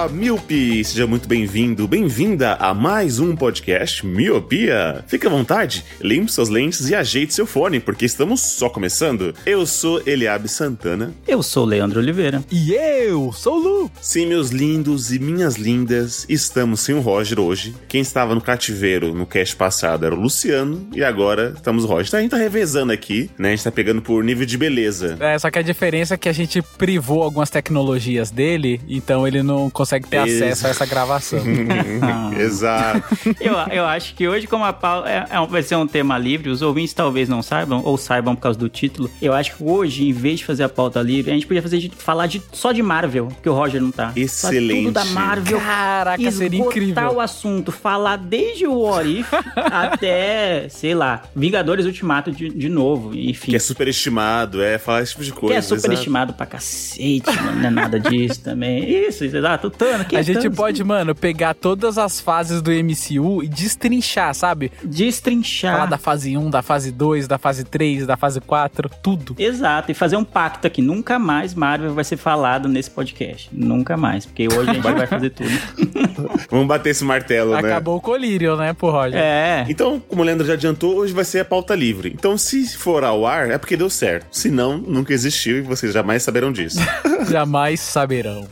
Olá, Miopi! Seja muito bem-vindo, bem-vinda a mais um podcast Miopia. Fique à vontade, limpe suas lentes e ajeite seu fone, porque estamos só começando. Eu sou Eliabe Santana. Eu sou o Leandro Oliveira. E eu sou o Lu. Sim, meus lindos e minhas lindas, estamos sem o Roger hoje. Quem estava no cativeiro no cast passado era o Luciano, e agora estamos o Roger. Então a gente tá revezando aqui, né? A gente tá pegando por nível de beleza. É, só que a diferença é que a gente privou algumas tecnologias dele, então ele não consegue ter Isso. acesso a essa gravação. Exato. Eu, eu acho que hoje, como a Paula é, é vai ser um tema livre, os ouvintes talvez não saibam, ou saibam por causa do título. Eu acho que hoje, em vez de fazer a pauta livre, a gente podia fazer de, falar de, só de Marvel, porque o Roger não tá. Excelente. Tudo da Marvel. Caraca, seria esgotar incrível. o assunto, falar desde o What If até, sei lá, Vingadores Ultimato de, de novo, enfim. Que é superestimado, é, falar esse tipo de coisa. Que é exato. superestimado pra cacete, mano. Não é nada disso também. Isso, exato. O Thanos, que A é gente Thanos? pode, mano, pegar todas as fases do MCU e destrinchar, sabe? destrinchar. Falar da fase 1, da fase 2, da fase 3, da fase 4, tudo. Exato, e fazer um pacto aqui. Nunca mais Marvel vai ser falado nesse podcast. Nunca mais, porque hoje a gente vai fazer tudo. Vamos bater esse martelo, né? Acabou o colírio, né, pro Roger? É. Então, como o Leandro já adiantou, hoje vai ser a pauta livre. Então, se for ao ar, é porque deu certo. Se não, nunca existiu e vocês jamais saberão disso. Jamais saberão.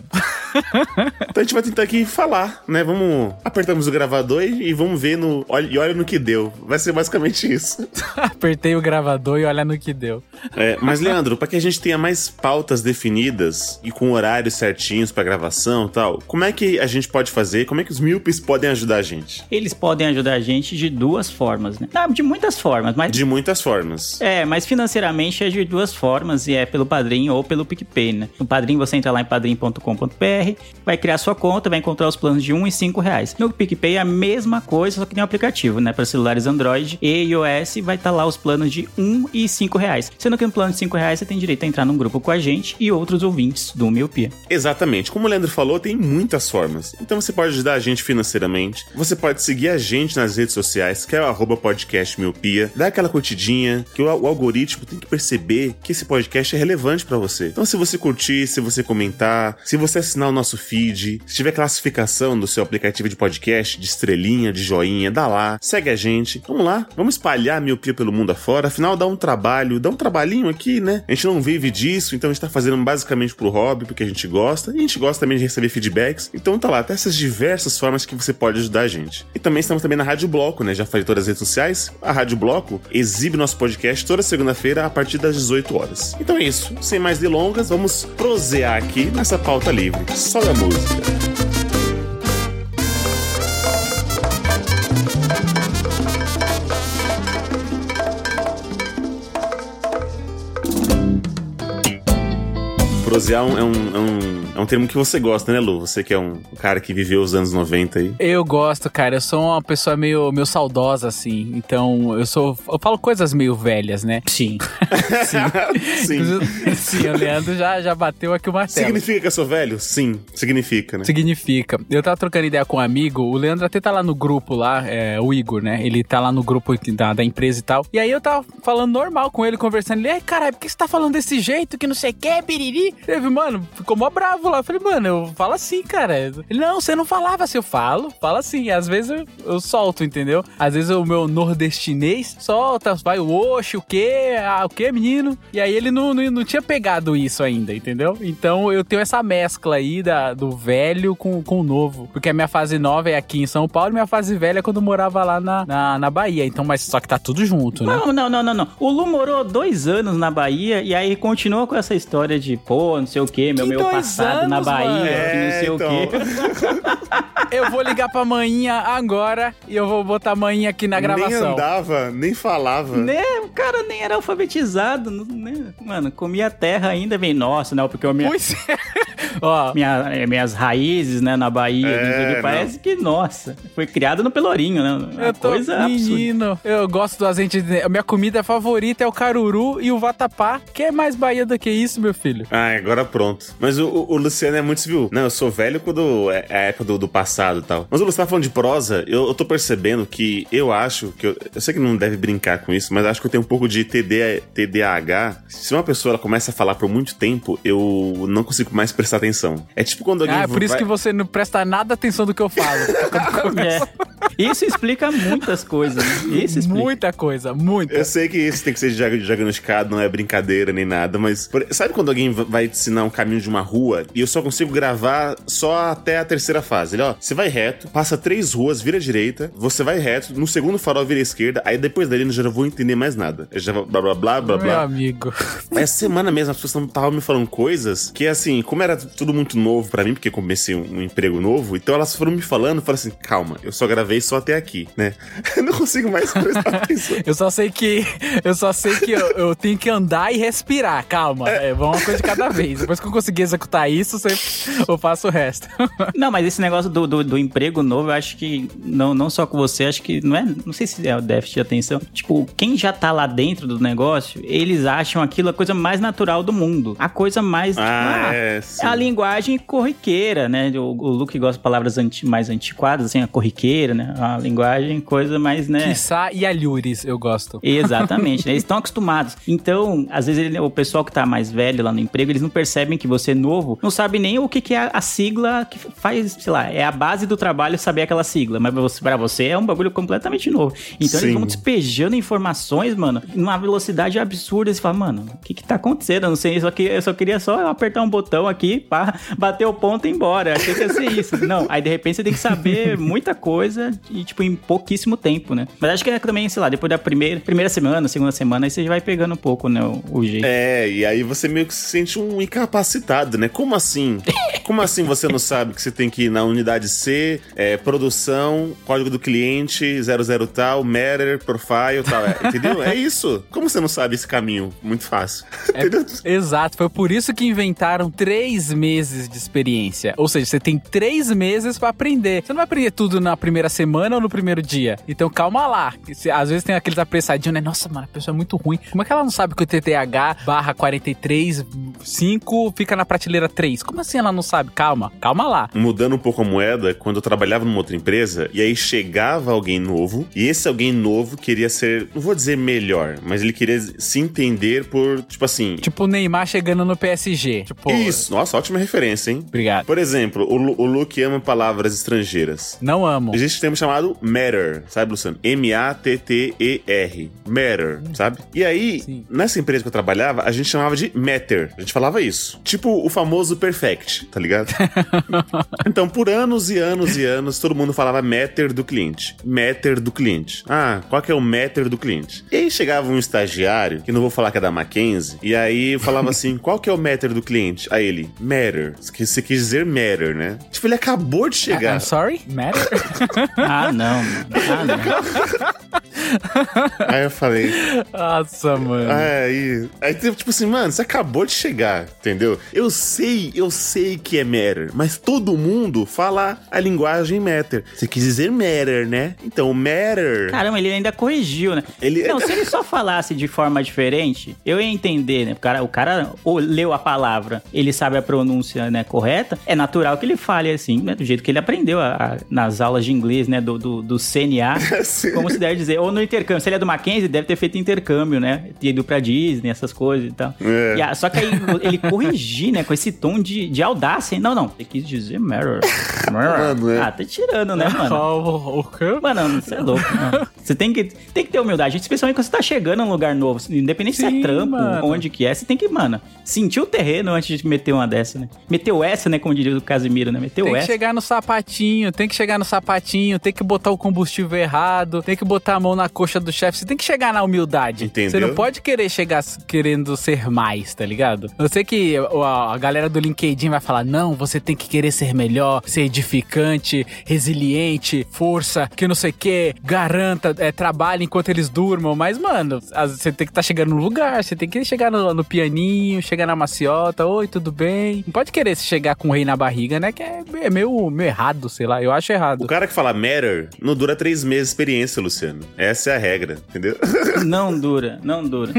então a gente vai tentar aqui falar, né? Vamos. Apertamos o gravador e, e vamos ver no. Olha, e olha no que deu. Vai ser basicamente isso. Apertei o gravador e olha no que deu. É, mas, Leandro, para que a gente tenha mais pautas definidas e com horários certinhos pra gravação e tal, como é que a gente pode fazer? Como é que os míopes podem ajudar a gente? Eles podem ajudar a gente de duas formas, né? Não, de muitas formas, mas. De muitas formas. É, mas financeiramente é de duas formas e é pelo Padrim ou pelo PicPay, né? No Padrim você entra lá em padrim.com.br, vai criar sua conta, vai encontrar os planos de 1 e 5 reais. No PicPay é a mesma coisa, só que tem um aplicativo, né? Para celulares Android e iOS vai estar lá os planos de 1 e 5 reais. Sendo que no plano de 5 reais você tem direito a entrar num grupo com a gente e outros ouvintes do Miopia. Exatamente. Como o Leandro falou, tem muitas formas. Então você pode ajudar a gente financeiramente. Você pode seguir a gente nas redes sociais, que é o podcast miopia. Dá aquela curtidinha, que o, o algoritmo tem que perceber que esse podcast é relevante pra você. Então se você curtir, se você comentar, se você assinar o nosso feed, se tiver classificação do seu aplicativo de podcast, de estrelinha, de joinha, dá lá. Segue a gente. Vamos lá. Vamos espalhar a miopia pelo mundo afora. Afinal, dá um trabalho, dá um trabalhinho aqui, né? A gente não vive disso, então a gente tá fazendo basicamente pro hobby, porque a gente gosta. E a gente gosta também de receber feedbacks. Então tá lá, tem essas diversas formas que você pode ajudar a gente. E também estamos também na Rádio Bloco, né? Já falei todas as redes sociais. A Rádio Bloco exibe nosso podcast toda segunda-feira a partir das 18 horas. Então é isso. Sem mais delongas, vamos prosear aqui nessa pauta livre. Só da música. Prosear é um, é, um, é, um, é um termo que você gosta, né, Lu? Você que é um cara que viveu os anos 90 aí. Eu gosto, cara. Eu sou uma pessoa meio, meio saudosa, assim. Então, eu sou. Eu falo coisas meio velhas, né? Sim. Sim. Sim, o Leandro já, já bateu aqui o martelo. Significa que eu sou velho? Sim, significa, né? Significa. Eu tava trocando ideia com um amigo, o Leandro até tá lá no grupo lá, é, o Igor, né? Ele tá lá no grupo da, da empresa e tal. E aí eu tava falando normal com ele, conversando. Ele, ai, caralho, por que você tá falando desse jeito que não sei o que, piriri? Teve, mano, ficou mó bravo lá. Eu falei, mano, eu falo assim, cara. Ele, não, você não falava assim. Eu falo, falo assim. Às vezes eu, eu solto, entendeu? Às vezes o meu nordestinês solta, vai o oxe, o quê? Ah, o quê, menino? E aí ele não, não, não tinha pegado isso ainda, entendeu? Então eu tenho essa mescla aí da, do velho com, com o novo. Porque a minha fase nova é aqui em São Paulo e minha fase velha é quando eu morava lá na, na, na Bahia. Então, mas só que tá tudo junto, né? Não, não, não, não, não. O Lu morou dois anos na Bahia e aí continua com essa história de, pô, não sei o quê, meu, Que meu passado na anos, Bahia, mano? que não sei É, o quê. Eu vou ligar pra manhinha agora e eu vou botar a manhinha aqui na Nem gravação. andava, nem falava. Né? O cara nem era alfabetizado, né? Mano, comia terra ainda, vem, nossa, não, porque eu minha... Pois é. Ó, minha- é, minhas raízes, né, na Bahia. É, que. Parece que, nossa, foi criado no Pelourinho, né? Uma eu tô coisa absurda. menino. Eu gosto do azeite. de- minha comida favorita é o caruru e o vatapá. Que é mais Bahia do que isso, meu filho? Ah, agora pronto. Mas o, o- o Luciano é muito civil. Não, eu sou velho quando é é a época do, do passado e tal. Mas o Luciano tá falando de prosa, eu, eu tô percebendo que eu acho que. Eu, eu sei que não deve brincar com isso, mas acho que eu tenho um pouco de TD, TDAH. Se uma pessoa ela começa a falar por muito tempo, eu não consigo mais prestar atenção. É tipo quando alguém. Ah, é por isso vai- que você não presta nada atenção do que eu falo. É. Isso explica muitas coisas, né? Isso explica. muita coisa, muita. Eu sei que isso tem que ser diag- diagnosticado, não é brincadeira nem nada, mas por- sabe quando alguém va- vai te ensinar um caminho de uma rua e eu só consigo gravar só até a terceira fase? Ele, ó, você vai reto, passa três ruas, vira à direita, você vai reto, no segundo farol vira à esquerda, aí depois dali eu já não vou entender mais nada. Eu já vou blá blá blá blá Meu blá. amigo. Essa semana mesmo as pessoas estavam me falando coisas que, assim, como era tudo muito novo pra mim, porque eu comecei um, um emprego novo, então elas foram me falando, falaram assim, calma, eu só gravei só até aqui, né? Eu não consigo mais prestar atenção. Eu só sei que. Eu só sei que eu, eu tenho que andar e respirar. Calma. É, vamos uma coisa de cada vez. Depois que eu conseguir executar isso, você- eu faço o resto. Não, mas esse negócio do, do, do emprego novo, eu acho que não, não só com você, acho que não é. Não sei se é o déficit de atenção. Tipo, quem já tá lá dentro do negócio, eles acham aquilo a coisa mais natural do mundo. A coisa mais. tipo, Ah, ah, é, sim. a linguagem corriqueira, né? O, o Luke gosta de palavras anti- mais antiquadas, assim, a corriqueira, né? A linguagem, coisa mais, né? Quiçá e alhures, eu gosto. Exatamente, né? eles estão acostumados. Então, às vezes, ele- o pessoal que tá mais velho lá no emprego, eles não percebem que você é novo, não sabe nem o que, que é a, sigla que faz, sei lá, é a base do trabalho saber aquela sigla, mas pra você, pra você é um bagulho completamente novo. Então, Sim. eles vão despejando informações, mano, numa velocidade absurda. Você fala, mano, o que que tá acontecendo? Eu não sei, só, que, eu só queria só apertar um botão aqui, pá, bater o ponto e ir embora. Achei que ia ser isso. Não, aí de repente você tem que saber muita coisa e, tipo, em pouquíssimo tempo, né? Mas acho que é também, sei lá, depois da primeira, primeira semana, segunda semana, aí você já vai pegando um pouco, né, o, o jeito. É, e aí você meio que se sente um incapacitado, né? Como assim? Como assim você não sabe que você tem que ir na unidade C, é, produção, código do cliente, 00 tal, matter, profile tal, é, entendeu? É isso. Como você não sabe esse caminho? Muito fácil. entendeu? Exato, foi por isso que inventaram três meses de experiência. Ou seja, você tem três meses pra aprender. Você não vai aprender tudo na primeira semana ou no primeiro dia. Então calma lá. Às vezes tem aqueles apressadinhos, né? Nossa, mano, a pessoa é muito ruim. Como é que ela não sabe que o TTH barra 43, 5 fica na prateleira 3? Como assim ela não sabe? Calma, calma lá. Mudando um pouco a moeda, quando eu trabalhava numa outra empresa, e aí chegava alguém novo, e esse alguém novo queria ser, não vou dizer melhor, mas ele queria se entender por, tipo assim. Tipo o Neymar chegando no PSG. Tipo, Isso, nossa, ótima referência, hein? Obrigado. Por exemplo, o, Lu- o Luke ama palavras estrangeiras. Não amo. Existe um termo chamado matter, sabe, Luciano? M-A-T-T-E-R. Matter, sabe? E aí, Sim. nessa empresa que eu trabalhava, a gente chamava de matter. A gente falava isso. Tipo o famoso perfect, tá ligado? então, por anos e anos e anos, todo mundo falava matter do cliente. Matter do cliente. Ah, qual que é o matter do cliente? E aí chegava um estagiário, que não vou falar que é da Mackenzie, e aí falava assim, qual que é o matter do cliente? Aí ele, matter. Você quis dizer matter, né? Tipo, ele acabou de chegar. I'm sorry? Matter? Ah, não. Ah, não. Aí eu falei, Nossa, mano. aí. Aí, tipo assim, mano, você acabou de chegar, entendeu? Eu sei, eu sei que é matter, mas todo mundo fala a linguagem matter. Você quis dizer matter, né? Então, matter. Caramba, ele ainda corrigiu, né? Ele- Não, se ele só falasse de forma diferente, eu ia entender, né? O cara, o cara leu a palavra, ele sabe a pronúncia né, correta, é natural que ele fale assim, né? Do jeito que ele aprendeu a- a- nas aulas de inglês, né? Do, do, do CNA, como se deve dizer. Ou no intercâmbio. Se ele é do Mackenzie, deve ter feito intercâmbio, né? Ter ido pra Disney, essas coisas e tal. É. E a- só que aí ele corrigir, né? Com esse tom de, de audácia. Hein? Não, não. Você quis dizer mirror. Mirror. Mano, é. Ah, tá tirando, né, mano? O quê? Mano, você é louco. Não. Você tem que, tem que ter humildade, especialmente quando você tá chegando num lugar novo. Independente se Sim, é trampo, mano. onde que é, você tem que, mano, sentir o terreno antes de meter uma dessa, né? Meteu essa, né? Como diria o Casimiro, né? Meteu Tem que essa. chegar no sapatinho, tem que chegar no sapatinho, tem que botar o combustível errado, tem que botar a mão na coxa do chefe, você tem que chegar na humildade. Entendeu? Você não pode querer chegar querendo ser mais, tá ligado? Eu sei que a galera do LinkedIn vai falar: não, você tem que querer ser melhor, ser edificante, resiliente, força, que não sei o que, garanta, é, trabalhe enquanto eles durmam. Mas, mano, as- você tem que estar chegando no lugar, você tem que chegar no, no pianinho, chegar na maciota, oi, tudo bem? Não pode querer chegar com o rei na barriga, né? Que é, é meio, meio errado, sei lá, eu acho errado. O cara que fala matter não dura três meses de experiência, Luciano. Essa é a regra, entendeu? Não dura, não dura.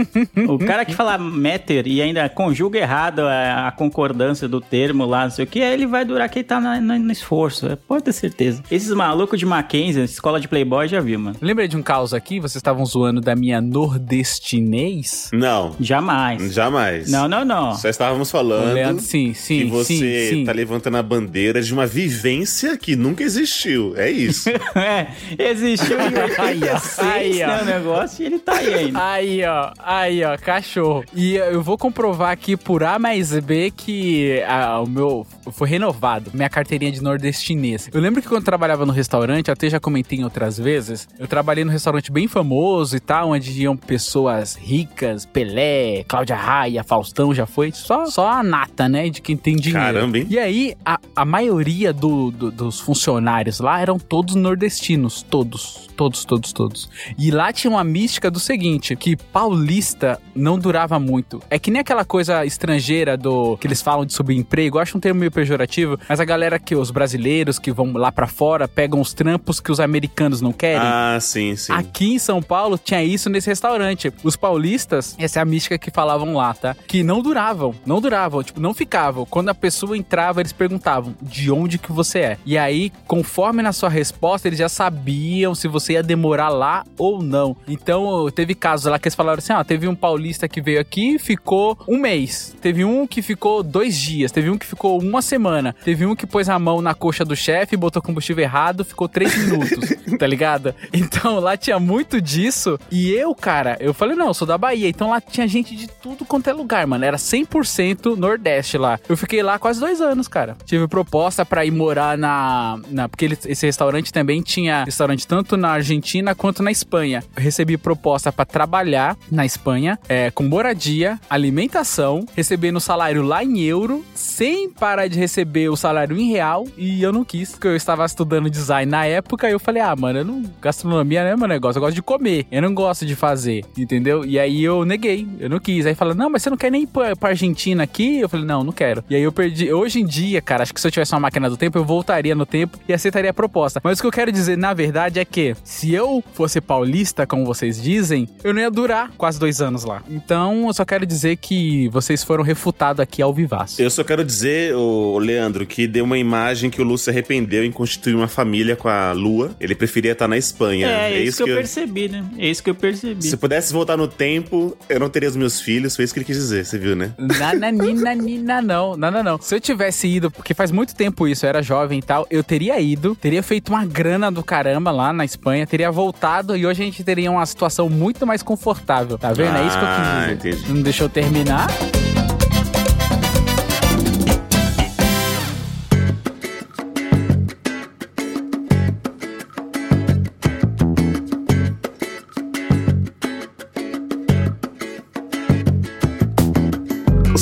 O cara que fala matter e ainda conjuga errado a, a concordância do termo lá, não sei o que, aí ele vai durar que ele tá na- na- no esforço. é, Pode ter certeza. Esses malucos de Mackenzie, escola de Playboy, já viu, mano. Lembrei de um caos aqui, vocês estavam zoando da minha nordestinês. Não, Jamais. jamais. Não, não, não. Só estávamos falando Leandro, sim, sim, que você sim, sim. tá levantando a bandeira de uma vivência que nunca existiu. É isso. É, existiu em Aí, ó. 86, Aí, ó. né, o negócio, e ele tá aí ainda. Aí, ó, aí, ó, cachorro. E eu vou comprovar aqui por A mais B que ah, o meu foi renovado, minha carteirinha de nordestinês. Eu lembro que quando eu trabalhava no restaurante, até já comentei em outras vezes, eu trabalhei num restaurante bem famoso e tal, onde iam pessoas ricas, Pelé, Cláudia Raia, Faustão, já foi. Só, só a nata, né, de quem tem dinheiro. Caramba, hein? E aí, a, a maioria do- do- dos funcionários lá eram todos nordestinos. Todos. Todos, todos, todos. E lá tinha uma mística do seguinte: que paulista não durava muito. É que nem aquela coisa estrangeira do que eles falam de subemprego. Eu acho um termo meio pejorativo, mas a galera que, os brasileiros que vão lá pra fora, pegam os trampos que os americanos não querem. Ah, sim, sim. Aqui em São Paulo tinha isso nesse restaurante. Os paulistas, essa é a mística que falavam lá, tá? Que não duravam, não duravam, tipo, não ficavam. Quando a pessoa entrava, eles perguntavam de onde que você é. E aí, conforme na sua resposta, eles já sabiam se você ia demorar lá ou não. Então, teve casos lá que eles falaram assim: ó, teve um paulista que veio aqui e ficou um mês. Teve um que ficou dois dias. Teve um que ficou uma semana. Teve um que pôs a mão na coxa do chefe, botou combustível errado, ficou três minutos, tá ligado? Então lá tinha muito disso. E eu, cara, eu falei, não, eu sou da Bahia. Então lá tinha gente de tudo quanto é lugar, mano. Era 100% Nordeste lá. Eu fiquei lá quase dois anos, cara. Tive proposta pra ir morar na. na porque ele- esse restaurante também tinha restaurante tanto na Argentina quanto na Espanha. Eu recebi proposta pra trabalhar na Espanha, é, com moradia, alimentação, recebendo salário lá em euro, sem parar de receber o salário em real. E eu não quis, porque eu estava estudando design na época. E eu falei, ah, mano, eu não. Gastronomia não é meu negócio, eu gosto de comer, eu não gosto de fazer, entendeu? E aí eu neguei, eu não quis. Aí fala, não, mas você não quer nem ir pra, Argentina aqui? Eu falei, não, não quero. E aí eu perdi. Hoje em dia, cara, acho que se eu tivesse uma máquina do tempo, eu voltaria no tempo e aceitaria a proposta. Mas o que eu quero dizer, na verdade, é que se eu fosse paulista, como vocês dizem, eu não ia durar quase dois anos lá. Então, eu só quero dizer que vocês foram refutados aqui ao vivaço. Eu só quero dizer, ô, Leandro, que deu uma imagem que o Lúcio se arrependeu em constituir uma família com a Lua. Ele preferia estar na Espanha. É, isso que eu percebi, né? É isso que eu percebi. Se pudesse voltar no tempo, eu não teria os meus filhos. Foi isso que ele quis dizer, você viu, né? Nananina, nina, não. Não, não, não. Se eu tivesse ido, porque faz muito tempo isso, eu era jovem e tal, eu teria ido, teria feito uma grana do caramba lá na Espanha, teria voltado e hoje a gente teria uma situação muito mais confortável. Tá vendo? é isso que eu Ah, quis dizer. entendi. Não deixou eu terminar?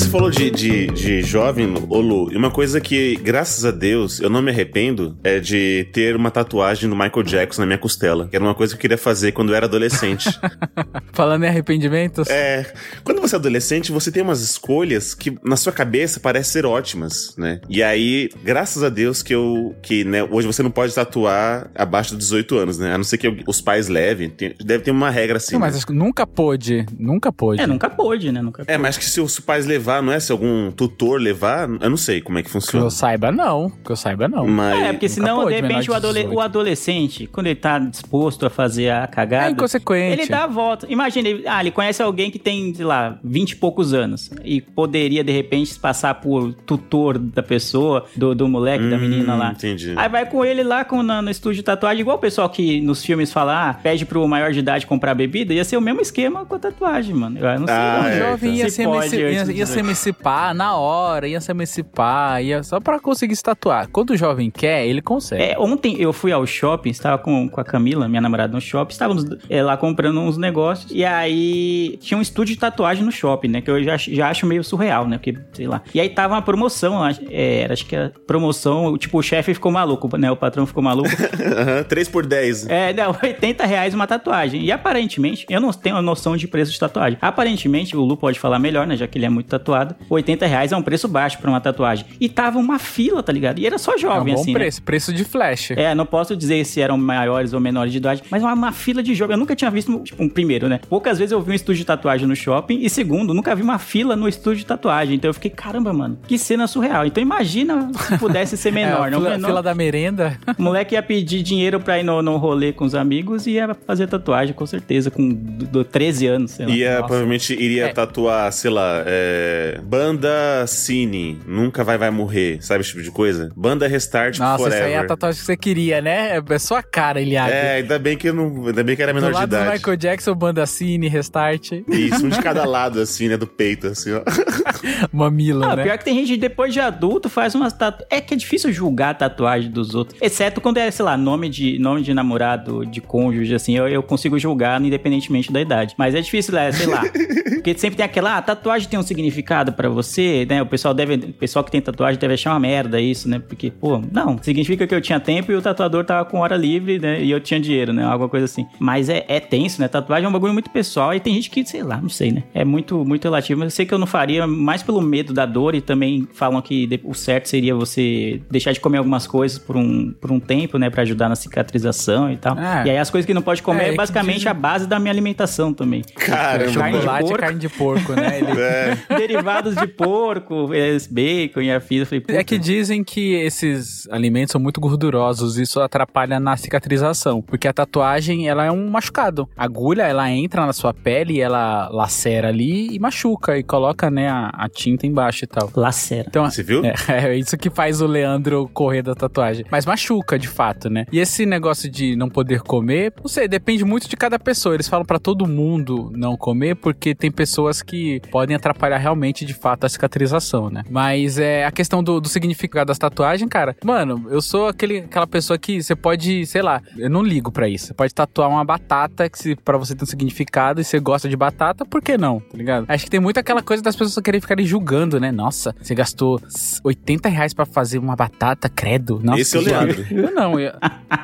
Você falou de, de, de jovem, ô Lu, e uma coisa que, graças a Deus, eu não me arrependo é de ter uma tatuagem do Michael Jackson na minha costela. Que era uma coisa que eu queria fazer quando eu era adolescente. Falando em arrependimentos. É, quando você é adolescente, você tem umas escolhas que na sua cabeça parecem ser ótimas, né? E aí, graças a Deus que eu, que, né, hoje você não pode tatuar abaixo dos 18 anos, né? A não ser que os pais levem, tem- deve ter uma regra assim. Não, mas né? acho que nunca pôde. Nunca pôde. É, nunca pôde, né? Nunca É, mas acho que se os pais levar, não é? Se algum tutor levar, eu não sei como é que Que funciona. eu saiba, não. Que eu saiba, não. Mas. É, porque senão, pôde, de repente, de o, adole- 18. o adolescente, quando ele tá disposto a fazer a É cagada, inconsequente. ele dá a volta. Imagina, ele, ah, ele conhece alguém que tem, sei lá, 20 e poucos anos e poderia, de repente, passar por tutor da pessoa, do, do moleque, da Hum, menina lá. entendi. Aí vai com ele lá com, na- no estúdio de tatuagem, igual o pessoal que nos filmes fala, ah, pede pro maior de idade comprar bebida, ia ser o mesmo esquema com a tatuagem, mano. Eu não sei Ah, como O é, jovem então. ia se ser, pode ia, ia ser emancipar na hora, ia se emancipar, ia só pra conseguir se tatuar. Quando o jovem quer, ele consegue. É, ontem eu fui ao shopping, estava com, com a Camila, minha namorada, no shopping, estávamos é, lá comprando uns negócios, e aí tinha um estúdio de tatuagem no shopping, né? Que eu já, já acho meio surreal, né? Porque, sei lá. E aí tava uma promoção, acho- é, acho que era promoção, tipo, o chefe ficou maluco, né? O patrão ficou maluco. Aham, 3 por 10. É, não, 80 reais uma tatuagem. E aparentemente, eu não tenho a noção de preço de tatuagem. Aparentemente, o Lu pode falar melhor, né? Já que ele é muito tatuado. 80 reais é um preço baixo pra uma tatuagem. E tava uma fila, tá ligado? E era só É um jovem, bom assim, né? preço, preço de flash. É, não posso dizer se eram maiores ou menores de idade, mas uma, uma fila de jovem. Eu nunca tinha visto, tipo, um primeiro, né? Poucas vezes eu vi um estúdio de tatuagem no shopping, e segundo, nunca vi uma fila no estúdio de tatuagem. Então eu fiquei, caramba, mano, que cena surreal. Então imagina se pudesse ser menor, É, não fila, menor. fila da merenda. O moleque ia pedir dinheiro pra ir no, no rolê com os amigos e ia fazer tatuagem, com certeza, com do, do 13 anos, sei lá. Ia, Nossa. provavelmente iria É. tatuar, sei lá, é, banda Cine, nunca vai vai morrer, sabe esse tipo de coisa? Banda Restart Nossa, Forever. isso aí é a tatuagem que você queria, né? É sua cara, Eliade. É, ainda bem que eu não, ainda bem que era Do menor de lado do idade. Michael Jackson, banda Cine, Restart, Isso, um de cada lado, assim, né, do peito, assim, ó. Mamila, Ah, né? pior que tem gente depois de adulto faz umas tatuagens. É que é difícil julgar a tatuagem dos outros. Exceto quando é, sei lá, nome de, nome de namorado, de cônjuge, assim, eu, eu consigo julgar independentemente da idade. Mas é difícil, é, sei lá. Porque sempre tem aquela, ah, tatuagem tem um significado pra você, né? O pessoal deve. O pessoal que tem tatuagem deve achar uma merda isso, né? Porque, pô, não, significa que eu tinha tempo e o tatuador tava com hora livre, né? E eu tinha dinheiro, né? Alguma coisa assim. Mas é, é tenso, né? Tatuagem é um bagulho muito pessoal e tem gente que, sei lá, não sei, né? É muito, muito relativo. Mas eu sei que eu não faria mais pelo medo da dor e também falam que o certo seria você deixar de comer algumas coisas por um, por um tempo, né? Pra ajudar na cicatrização e tal. É. E aí as coisas que não pode comer É, é, que basicamente a base da minha alimentação também. Caramba, Carne de é porco. carne de porco, né? Ele- É, Derivados de porco, é, bacon e afins. É que dizem que esses alimentos são muito gordurosos, isso atrapalha na cicatrização, porque a tatuagem ela é um machucado. A agulha ela entra na sua pele, ela lacera ali e machuca e coloca né a, a tinta embaixo e tal. lacera. Então você viu? é, é isso que faz o Leandro correr da tatuagem. Mas machuca, de fato, né? E esse negócio de não poder comer, não sei, depende muito de cada pessoa. Eles falam pra todo mundo não comer, porque tem pessoas que podem atrapalhar realmente, de fato, a cicatrização, né? Mas é a questão do, do significado das tatuagens, cara. Mano, eu sou aquele, aquela pessoa que você pode, sei lá, eu não ligo pra isso. Você pode tatuar uma batata que se para você ter um significado e você gosta de batata, por que não? Tá ligado? Acho que tem muito aquela coisa das pessoas querem ficarem julgando, né? Nossa, você gastou 80 reais pra fazer uma batata, credo. Nossa, Esse é o. Leandro. Eu não, eu...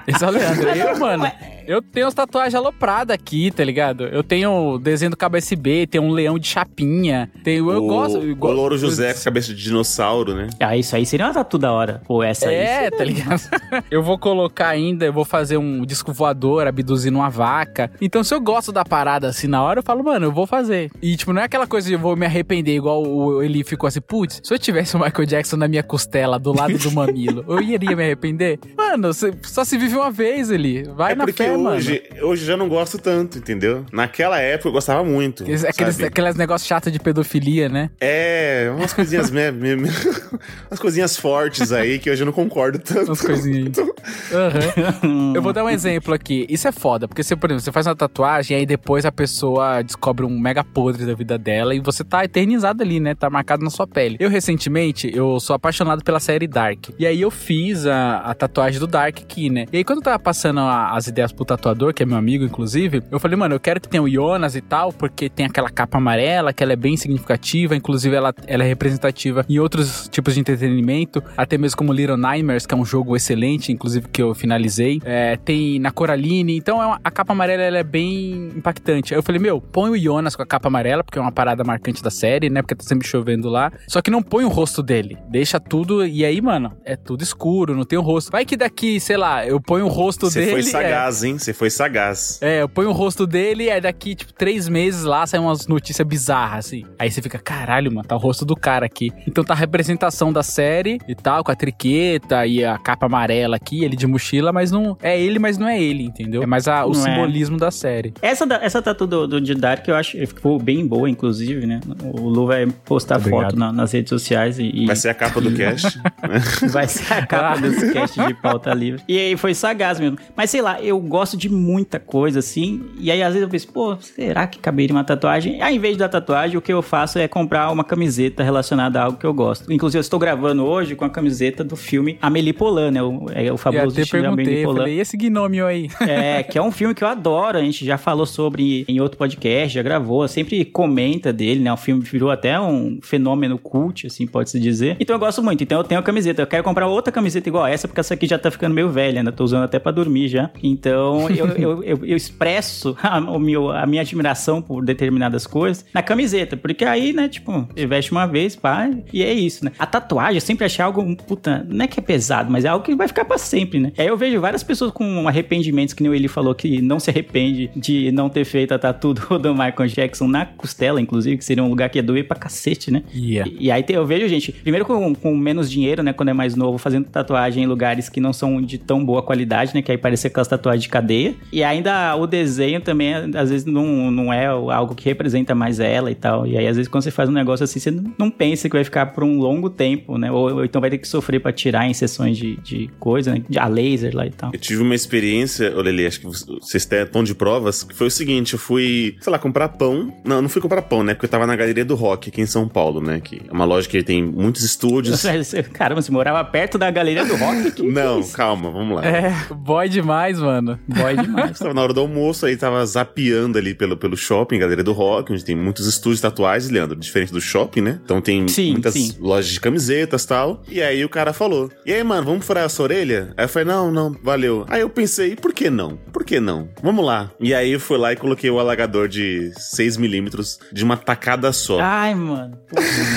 esse é o Leandro. Eu, mano, eu tenho as tatuagens alopradas aqui, tá ligado? Eu tenho o desenho do cabeça B, tenho um leão de chapinha, tenho, eu o, gosto... eu o Louro José com cabeça de dinossauro, né? Ah, isso aí seria uma tatu da hora. Pô, essa aí. É, tá ligado? eu vou colocar ainda, eu vou fazer um disco voador abduzindo uma vaca. Então, se eu gosto da parada assim na hora, eu falo, mano, eu vou fazer. E, tipo, não é aquela coisa de eu vou me arrepender, igual o Eli ficou assim, putz, se eu tivesse o Michael Jackson na minha costela, do lado do mamilo, eu iria me arrepender? Mano, você só se vive uma vez, Eli. Vai é na porque fé, mano. hoje, hoje já não gosto tanto, entendeu? Naquela época eu gostava muito. Aqueles, aqueles, negócios chatos de pedofilia, né? É, umas coisinhas me, me- me- umas coisinhas fortes aí que hoje eu não concordo tanto. Umas coisinhas. Aham. Eu vou dar um exemplo aqui. Isso é foda, porque você, por exemplo, você faz uma tatuagem e aí depois a pessoa descobre um mega podre da vida dela e você tá eternizado ali, né? Tá marcado na sua pele. Eu, recentemente, eu sou apaixonado pela série Dark. E aí eu fiz a, a tatuagem do Dark aqui, né? E aí quando eu tava passando a- as ideias pro tatuador, que é meu amigo, inclusive, eu falei, mano, eu quero que tenha o Jonas e tal, porque tem aquela capa amarela, que ela é bem significativa, inclusive ela, ela é representativa em outros tipos de entretenimento, até mesmo como Little Nightmares, que é um jogo excelente, inclusive que eu finalizei. É, tem na Coraline, então é uma- a capa amarela ela é bem impactante. Aí eu falei, meu, põe o Jonas com a capa amarela, porque é uma parada marcante da série, né? Porque tá sempre chovendo lá. Só que não põe o rosto dele. Deixa tudo. E aí, mano, é tudo escuro, não tem o rosto. Vai que daqui, sei lá, eu ponho o rosto Você dele. foi é, sagaz, hein? Você foi sagaz. é, eu ponho o rosto dele e aí daqui, tipo, três meses lá saem umas notícias bizarras, assim. Aí você fica, caralho, mano, tá o rosto do cara aqui. Então tá a representação da série e tal, com a triqueta e a capa amarela aqui, ele de mochila, mas não. É ele, mas não é ele, entendeu? É mais a- o Não é. simbolismo da série. Essa, da- essa tatu do, do de Dark eu acho que ficou bem boa, inclusive, né? O Lu vai postar Muito foto obrigado. na- nas redes sociais e, e Vai ser a capa do cast. vai ser a capa desse cast de pauta livre. E aí foi sagaz mesmo. Mas sei lá, eu gosto gosto de muita coisa, assim. E aí, às vezes, eu penso, pô, será que caberia uma tatuagem? Ao invés da tatuagem, o que eu faço é comprar uma camiseta relacionada a algo que eu gosto. Inclusive, eu estou gravando hoje com a camiseta do filme Amélie Poulain, né? O, é o famoso de Amélie falei, e esse gnômio aí? É, que é um filme que eu adoro, a gente já falou sobre em outro podcast, já gravou, sempre comenta dele, né? O filme virou até um fenômeno cult, assim, pode-se dizer. Então eu gosto muito, então eu tenho a camiseta. Eu quero comprar outra camiseta igual essa, porque essa aqui já tá ficando meio velha, ainda tô usando até pra dormir já. Então eu, eu, eu, eu expresso a, o meu, a minha admiração por determinadas coisas na camiseta, porque aí, né, tipo, você veste uma vez, pá, e é isso, né? A tatuagem eu sempre achei algo, puta, não é que é pesado, mas é algo que vai ficar pra sempre, né? Aí eu vejo várias pessoas com arrependimentos, que nem o Eli falou, que não se arrepende de não ter feito a tatu do, do Michael Jackson na costela, inclusive, que seria um lugar que ia doer pra cacete, né? Ia. E, e aí eu vejo, gente, primeiro com, com menos dinheiro, né, quando é mais novo, fazendo tatuagem em lugares que não são de tão boa qualidade, né, que aí parece aquelas tatuagens de cadeia. E ainda o desenho também, às vezes, não, não é algo que representa mais ela e tal. E aí, às vezes, quando você faz um negócio assim, você não- pensa que vai ficar por um longo tempo, né, ou, ou então vai ter que sofrer pra tirar em sessões de, de coisa, né, de a laser lá e tal. Eu tive uma experiência, Olele, acho que vocês têm tom de provas, que foi o seguinte, eu fui, sei lá, comprar pão. Não, não fui comprar pão, né? Porque eu tava na Galeria do Rock aqui em São Paulo, né? Que é uma loja que tem muitos estúdios. Caramba, você morava perto da galeria do rock? Que Não, isso? calma, vamos lá. É, boy demais, mano. Boy demais. Tava na hora do almoço, aí tava zapeando ali pelo, pelo shopping, Galeria do Rock, onde tem muitos estúdios de tatuagens, Leandro, diferente do shopping, né? Então tem Sim, muitas sim. lojas de camisetas e tal. E aí o cara falou: E aí, mano, vamos furar essa orelha? Aí eu falei: Não, não, valeu. Aí eu pensei: Por que não? Por que não? Vamos lá. E aí eu fui lá e coloquei o alagador de 6mm de uma tacada só. Ai, mano.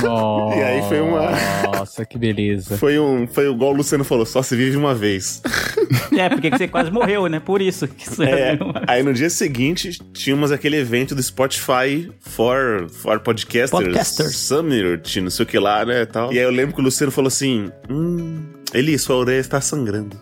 Nossa, E aí foi uma- Nossa, que beleza. Foi um. Foi igual o Luciano falou: só se vive uma vez. É, porque você quase morreu, né? Por isso que você É, aí no dia seguinte tínhamos aquele evento do Spotify for, for Podcasters, Podcasters. Summit, não sei o que lá, né, tal. E aí eu lembro que o Luciano falou assim, hum... Eli, sua orelha está sangrando.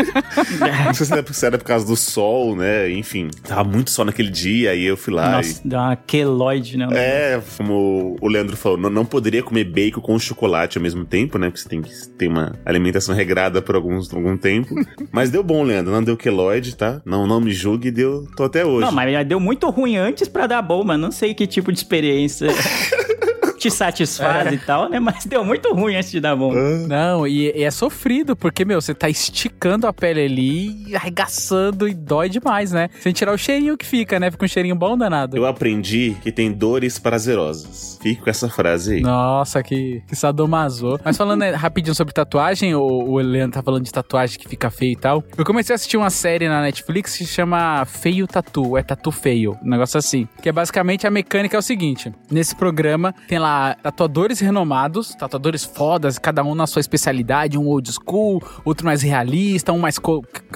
não sei se era, se era por causa do sol, né? Enfim, tava muito sol naquele dia, aí eu fui lá Nossa, deu uma queloide, né? e... É, como o Leandro falou, não, não poderia comer bacon com chocolate ao mesmo tempo, né? Porque você tem que ter uma alimentação regrada por alguns, algum tempo. Mas deu bom, Leandro. Não deu queloide, tá? Não, não me julgue, deu. Tô até hoje. Não, mas deu muito ruim antes pra dar bom, mas não sei que tipo de experiência te satisfaz e tal, né? Mas deu muito ruim antes de dar bom. Não, e, e é sofrido, porque, meu, você tá esticando a pele ali, arregaçando e dói demais, né? Sem tirar o cheirinho que fica, né? Fica um cheirinho bom danado. Eu aprendi que tem dores prazerosas. Fique com essa frase aí. Nossa, que, que sadomaso. Mas falando né, rapidinho sobre tatuagem, o, o Leandro tá falando de tatuagem que fica feio e tal. Eu comecei a assistir uma série na Netflix que se chama Feio Tatu, é Tatu Feio, um negócio assim. Que é basicamente a mecânica é o seguinte: nesse programa tem lá tatuadores renomados, tatuadores fodas, cada um na sua especialidade, um old school, outro mais realista, um mais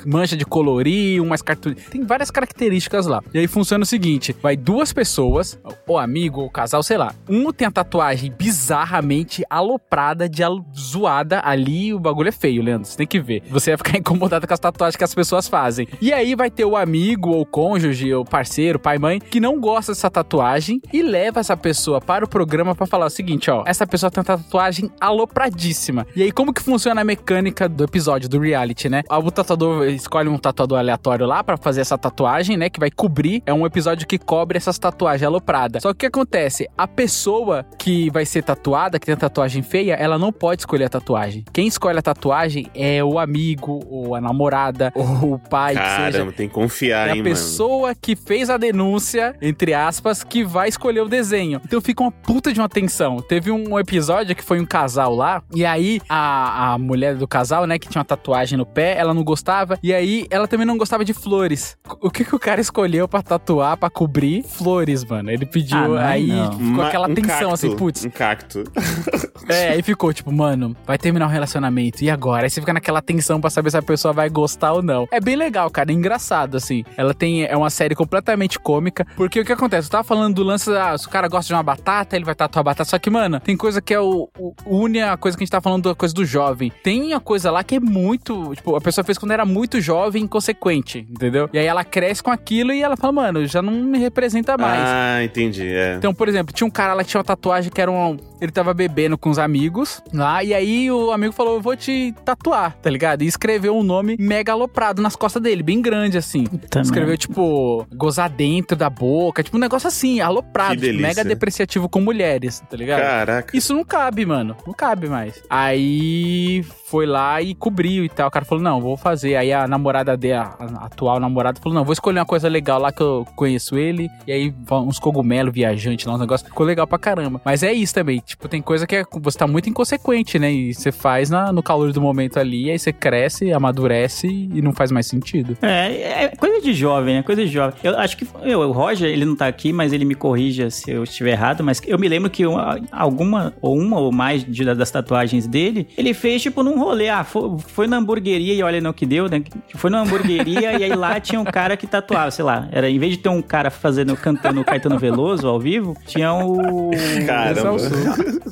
mancha de colorir, um mais cartão. Tem várias características lá. E aí funciona o seguinte: vai duas pessoas, ou amigo, ou casal, sei lá. Um tem a tatuagem bizarramente aloprada, de al- zoada ali, o bagulho é feio, Leandro. Você tem que ver. Você vai ficar incomodado com as tatuagens que as pessoas fazem. E aí vai ter o amigo, ou cônjuge, ou parceiro, pai, mãe, que não gosta dessa tatuagem e leva essa pessoa para o programa pra falar o seguinte, ó. Essa pessoa tem uma tatuagem alopradíssima. E aí, como que funciona a mecânica do episódio, do reality, né? O tatuador escolhe um tatuador aleatório lá pra fazer essa tatuagem, né? Que vai cobrir. É um episódio que cobre essas tatuagens alopradas. Só que o que acontece? A pessoa que vai ser tatuada, que tem a tatuagem feia, ela não pode escolher a tatuagem. Quem escolhe a tatuagem é o amigo, ou a namorada, ou o pai, que seja. Caramba, tem que confiar, É hein, a pessoa que fez a denúncia, entre aspas, que vai escolher o desenho. Então fica uma puta de uma tensão. Teve um episódio que foi um casal lá, e aí a, a mulher do casal, né, que tinha uma tatuagem no pé, ela não gostava, e aí ela também não gostava de flores. O que que o cara escolheu pra tatuar, pra cobrir? Flores, mano. Ele pediu, Ah, não, aí não. ficou mano. aquela um tensão, cacto, assim, putz. Um cacto. É, aí ficou tipo, mano, vai terminar o relacionamento. E agora? Aí você fica naquela tensão pra saber se a pessoa vai gostar ou não. É bem legal, cara. É engraçado, assim. Ela tem. É uma série completamente cômica. Porque o que acontece? Eu tava falando do lance. Ah, se o cara gosta de uma batata, ele vai tatuar tua batata. Só que, mano, tem coisa que é o, o une a coisa que a gente tá falando da coisa do jovem. Tem a coisa lá que é muito. Tipo, a pessoa fez quando era muito jovem e inconsequente, entendeu? E aí ela cresce com aquilo e ela fala, mano, já não me representa mais. Ah, entendi. É. Então, por exemplo, tinha um cara lá que tinha uma tatuagem que era um. Ele tava bebendo com os amigos lá, e aí o amigo falou: Eu vou te tatuar, tá ligado? E escreveu um nome mega aloprado nas costas dele, bem grande assim. Puta escreveu, tipo, gozar dentro da boca, tipo um negócio assim, aloprado, tipo, mega depreciativo com mulheres, tá ligado? Caraca. Isso não cabe, mano. Não cabe mais. Aí foi lá e cobriu e tal. O cara falou: não, vou fazer. Aí a namorada dele, a atual namorada, falou: não, vou escolher uma coisa legal lá que eu conheço ele. E aí uns cogumelos viajantes lá, uns negócios. Ficou legal pra caramba. Mas é isso também. Tipo, tem coisa que é- você tá muito inconsequente, né? E você faz na- no calor do momento ali. Aí você cresce, amadurece e não faz mais sentido. É, é coisa de jovem, é coisa de jovem. Eu acho que eu, o Roger, ele não tá aqui, mas ele me corrija se eu estiver errado, mas eu me lembro que uma- alguma, ou uma ou mais de- das tatuagens dele, ele fez tipo num rolê, ah, foi, foi na hamburgueria e olha no que deu, né? Foi na hamburgueria e aí lá tinha um cara que tatuava, sei lá, era em vez de ter um cara fazendo, cantando Caetano Veloso ao vivo, tinha o... Caramba.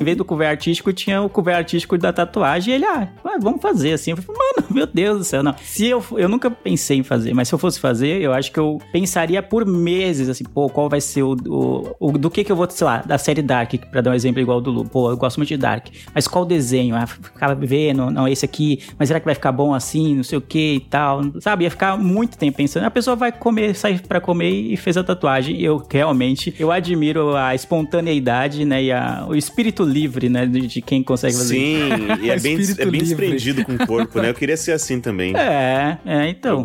Em vez do cover artístico, tinha o cover artístico da tatuagem. E ele, ah, ah, vamos fazer assim. Eu falei, mano, meu Deus do céu, não. Se eu, eu nunca pensei em fazer, mas se eu fosse fazer, eu acho que eu pensaria por meses, assim, pô, qual vai ser o, o, o- do que que eu vou, sei lá, da série Dark, pra dar um exemplo igual do Lu. Pô, eu gosto muito de Dark. Mas qual desenho? Ah, ficava vendo, não, esse aqui, mas será que vai ficar bom assim, não sei o que e tal, sabe? Ia ficar muito tempo pensando. A pessoa vai comer, sair pra comer e fez a tatuagem. E eu realmente, eu admiro a espontaneidade, né, e a, o espírito livre, né, de, de quem consegue fazer isso. Sim, e é bem, é bem desprendido com o corpo, né? Eu queria ser assim também. É, é, então.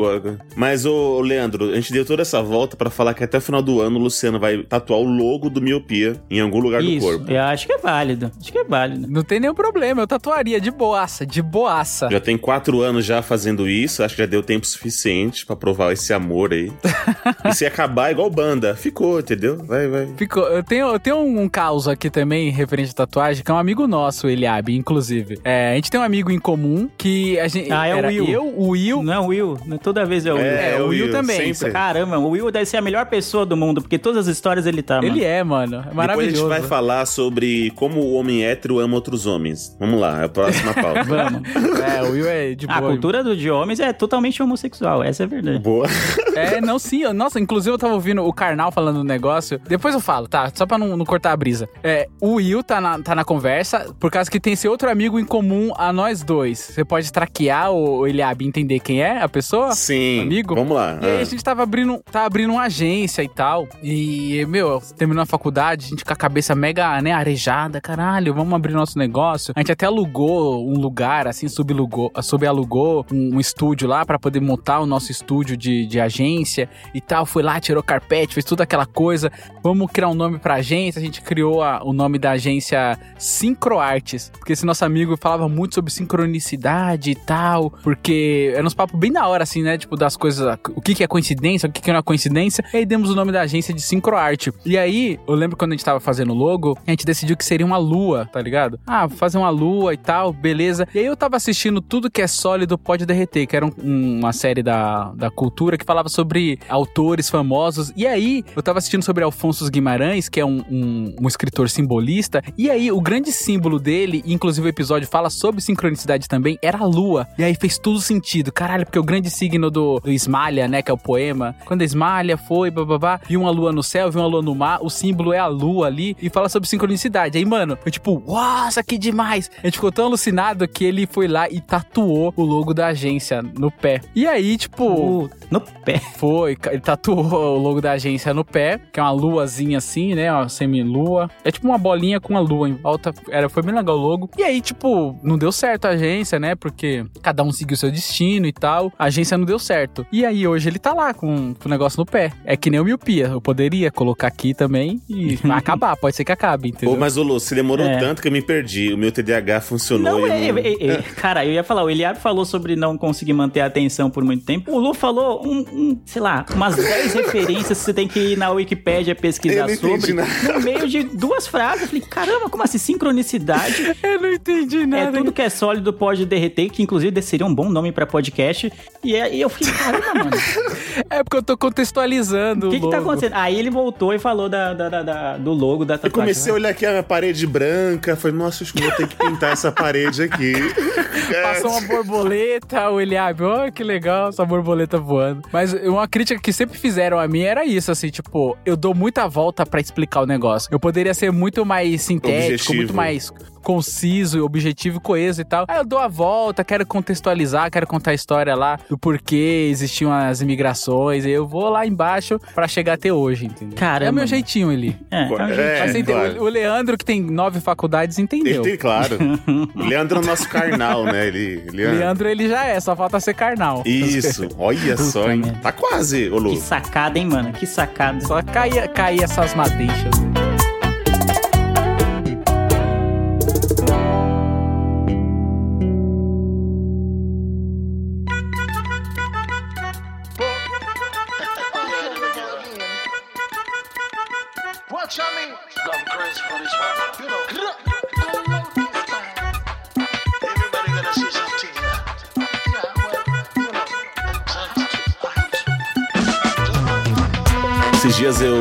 Mas, ô Leandro, a gente deu toda essa volta pra falar que até o final do ano o Luciano vai tatuar o logo do Miopia em algum lugar Isso, do corpo. eu acho que é válido. Acho que é válido. Não tem nenhum problema, eu tatuaria de boaça, de boaça. Já tem quatro anos já fazendo isso, acho que já deu tempo suficiente pra provar esse amor aí. e se acabar igual banda, ficou, entendeu? Vai, vai. Ficou, eu tenho, eu tenho um caos aqui também referente à tatuagem, que é um amigo nosso, o Eliabe, inclusive. É, a gente tem um amigo em comum que a gente. Ah, é o Will. Eu, o Will. Não é o Will, né? toda vez é o Will. É, o Will também, sempre. Caramba, o Will deve ser a melhor pessoa do mundo, porque todas as histórias ele tá, mano. Ele é, mano. É Depois a maravilhoso. gente vai falar sobre como o homem hétero ama outros homens. Vamos lá, é a próxima pauta. Vamos. É, o Will é de boa. A cultura do, de homens é totalmente homossexual, essa é a verdade. Boa. É, não, sim. eu- Nossa, inclusive eu tava ouvindo o Karnal falando um negócio. Depois eu falo, tá? Só pra não, não cortar a brisa. É, o Will tá na, tá na conversa, por causa que tem esse outro amigo em comum a nós dois. Você pode traquear o Eliabe e entender quem é a pessoa? Sim. Amigo? Vamos lá. E aí Ah. a gente tava abrindo, tava abrindo uma agência e tal. E, meu, terminou a faculdade, a gente com a cabeça mega, né, arejada. Caralho, vamos abrir nosso negócio. A gente até alugou um lugar, assim, subalugou, subalugou um, um estúdio lá pra poder montar o nosso estúdio de, de agência e tal. Foi lá, tirou carpete, fez toda aquela coisa. Vamos criar um nome pra agência. A gente criou a- o nome da agência Sincroartes. Porque esse nosso amigo falava muito sobre sincronicidade e tal. Porque era uns papos bem da hora, assim, né? Tipo, das coisas. O que, que é coincidência, o que, que não é coincidência. E aí demos o nome da agência de Sincroarte. E aí, eu lembro quando a gente tava fazendo o logo, a gente decidiu que seria uma lua, tá ligado? Ah, fazer uma lua e tal, beleza. E aí eu tava assistindo Tudo que é Sólido Pode Derreter, que era um- uma série da, da cultura que falava sobre autores famosos. E aí, eu tava assistindo sobre Alfonso Guimarães, que é um, um, um escritor simbolista. E aí, o grande símbolo dele, inclusive o episódio fala sobre sincronicidade também, era a lua. E aí fez tudo sentido. Caralho, porque o grande signo do, do Esmalha, né, que é o poema, quando Esmalha foi, bababá, viu uma lua no céu, viu uma lua no mar, o símbolo é a lua ali e fala sobre sincronicidade. Aí, mano, foi tipo, nossa, que demais! A gente ficou tão alucinado que ele foi lá e tatuou o logo da agência no pé. E aí, tipo, no pé. foi, ele tatuou o logo da agência no pé, que é uma luazinha assim, né? Uma semi-lua. É tipo uma bolinha com uma lua em volta. Era, foi bem legal o logo. E aí, tipo, não deu certo a agência, né? Porque cada um seguiu seu destino e tal. A agência não deu certo. E aí, hoje ele tá lá com, com o negócio no pé. É que nem o miopia. Eu poderia colocar aqui também e vai acabar. Pode ser que acabe, entendeu? Pô, mas o Lu, você demorou É. tanto que eu me perdi. O meu TDAH funcionou Não, e é, não... é, é, cara, eu ia falar, o Eliabe falou sobre não conseguir manter a atenção por muito tempo. O Lu falou, um, um, sei lá, umas 10 referências que você tem que ir na Wikipédia pesquisar Eu não entendi sobre. nada. No meio de duas frases. Eu falei, caramba, como assim? Sincronicidade. Eu não entendi É nada. tudo que é sólido pode derreter, que inclusive seria um bom nome pra podcast. E aí eu fiquei, caramba, mano. É porque eu tô contextualizando O que, que tá acontecendo? Aí ele voltou e falou da, da- da- da- do logo da Eu tatuagem. comecei a olhar aqui a parede branca. Falei, nossa, acho que vou ter que pintar essa parede aqui. Passou uma borboleta, o Eliabe, oh, que legal, essa borboleta voando. Mas uma crítica que sempre fizeram a mim era isso, assim, tipo, eu dou muita volta pra explicar o negócio. Eu poderia ser muito mais sintético, Objetivo. muito mais conciso, objetivo, coeso e tal. Aí eu dou a volta, quero contextualizar, quero contar a história lá do porquê existiam as imigrações. E eu vou lá embaixo pra chegar até hoje, entendeu? Caramba. É o meu jeitinho ali. É, é um É, Mas você entendeu? claro. O Leandro, que tem nove faculdades, Ele entendeu. tem, claro. O Leandro é o nosso carnal, né? Ele, ele é- Leandro, ele já é, só falta ser carnal. Isso, olha só, hein? Tá quase, ô Lu. Que sacada, hein, mano? Que sacada. Só cair, cair essas madeixas. Esses dias eu.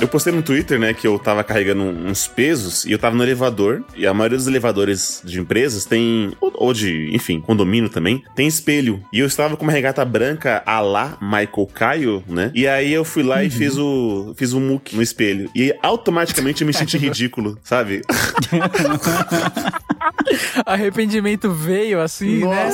Eu postei no Twitter, né, que eu tava carregando uns pesos e eu tava no elevador. E a maioria dos elevadores de empresas tem. Ou, de, enfim, condomínio também, tem espelho. E eu estava com uma regata branca a lá Michael Caio, né? E aí eu fui lá e fiz o. Fiz um muque no espelho. E automaticamente eu me senti ridículo, sabe? Arrependimento veio assim, né?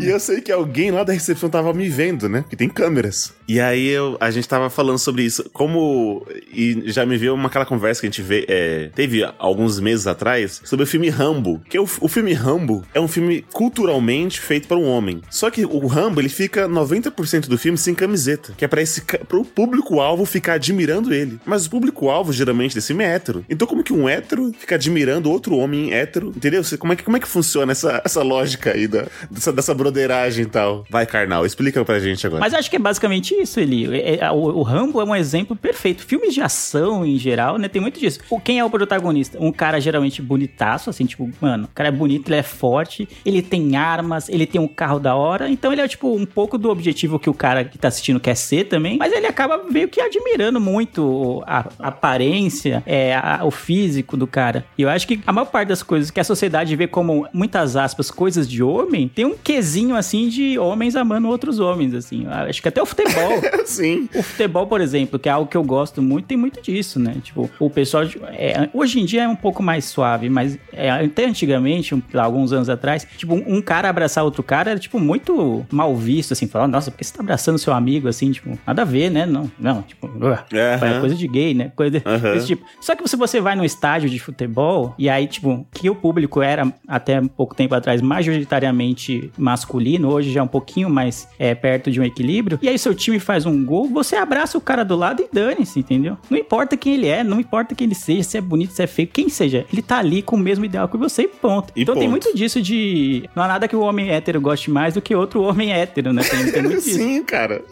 E eu sei que alguém lá da recepção tava me vendo, né? Porque tem câmeras. E aí eu, a gente tava falando sobre isso. Como. E já me veio uma aquela conversa que a gente vê, é, teve alguns meses atrás sobre o filme Rambo. Que o, o filme Rambo é um filme culturalmente feito para um homem. Só que o Rambo, ele fica 90% do filme sem camiseta. Que é pra esse pro público-alvo ficar admirando ele. Mas o público-alvo, geralmente, desse filme é hétero. Então, como que um hétero fica admirando outro homem hétero? Entendeu? Como é que, como é que funciona essa, essa lógica aí da, dessa, dessa broderagem e tal? Vai, Karnal, explica pra gente agora. Mas acho que é basicamente isso, Eli. É- é- o, o Rambo é um exemplo perfeito. Filmes de ação, em geral, né? Tem muito disso. O, quem é o protagonista? Um cara geralmente bonitaço, assim, tipo, mano, o cara é bonito, ele é forte, ele tem armas, ele tem um carro da hora. Então ele é, tipo, um pouco do objetivo que o cara que tá assistindo quer ser também. Mas ele acaba meio que admirando muito a, a aparência, é, a- o físico do cara. E eu acho que a maior parte das coisas que a sociedade vê como, muitas aspas, coisas de homem, tem um quesinho, assim, de homens amando outros homens, assim. Acho que até o futebol. Sim. O futebol, por exemplo, que é algo que eu gosto muito, tem muito disso, né? Tipo, o pessoal. é, hoje em dia é um pouco mais suave, mas é, até antigamente, um- lá, alguns anos atrás, tipo, um, cara abraçar outro cara era, tipo, muito mal visto, assim, falando, nossa, por que você tá abraçando seu amigo, assim, tipo, nada a ver, né? Não, não, tipo, uh, é coisa de gay, né? Coisa desse tipo. Só que se você vai num estádio de futebol, e aí, tipo, que o público era até pouco tempo atrás majoritariamente masculino, hoje já é um pouquinho mais é, perto de um equilíbrio, e aí seu time faz um gol, você abraça o cara do lado e dane-se, entendeu? Não importa quem ele é, não importa quem ele seja, se é bonito, se é feio, quem seja, ele tá ali com o mesmo ideal que você e ponto. E então tem ponto. muito disso de. Não há nada que o homem hétero goste mais do que outro homem hétero, né? Tem, tem muito disso. Sim, cara.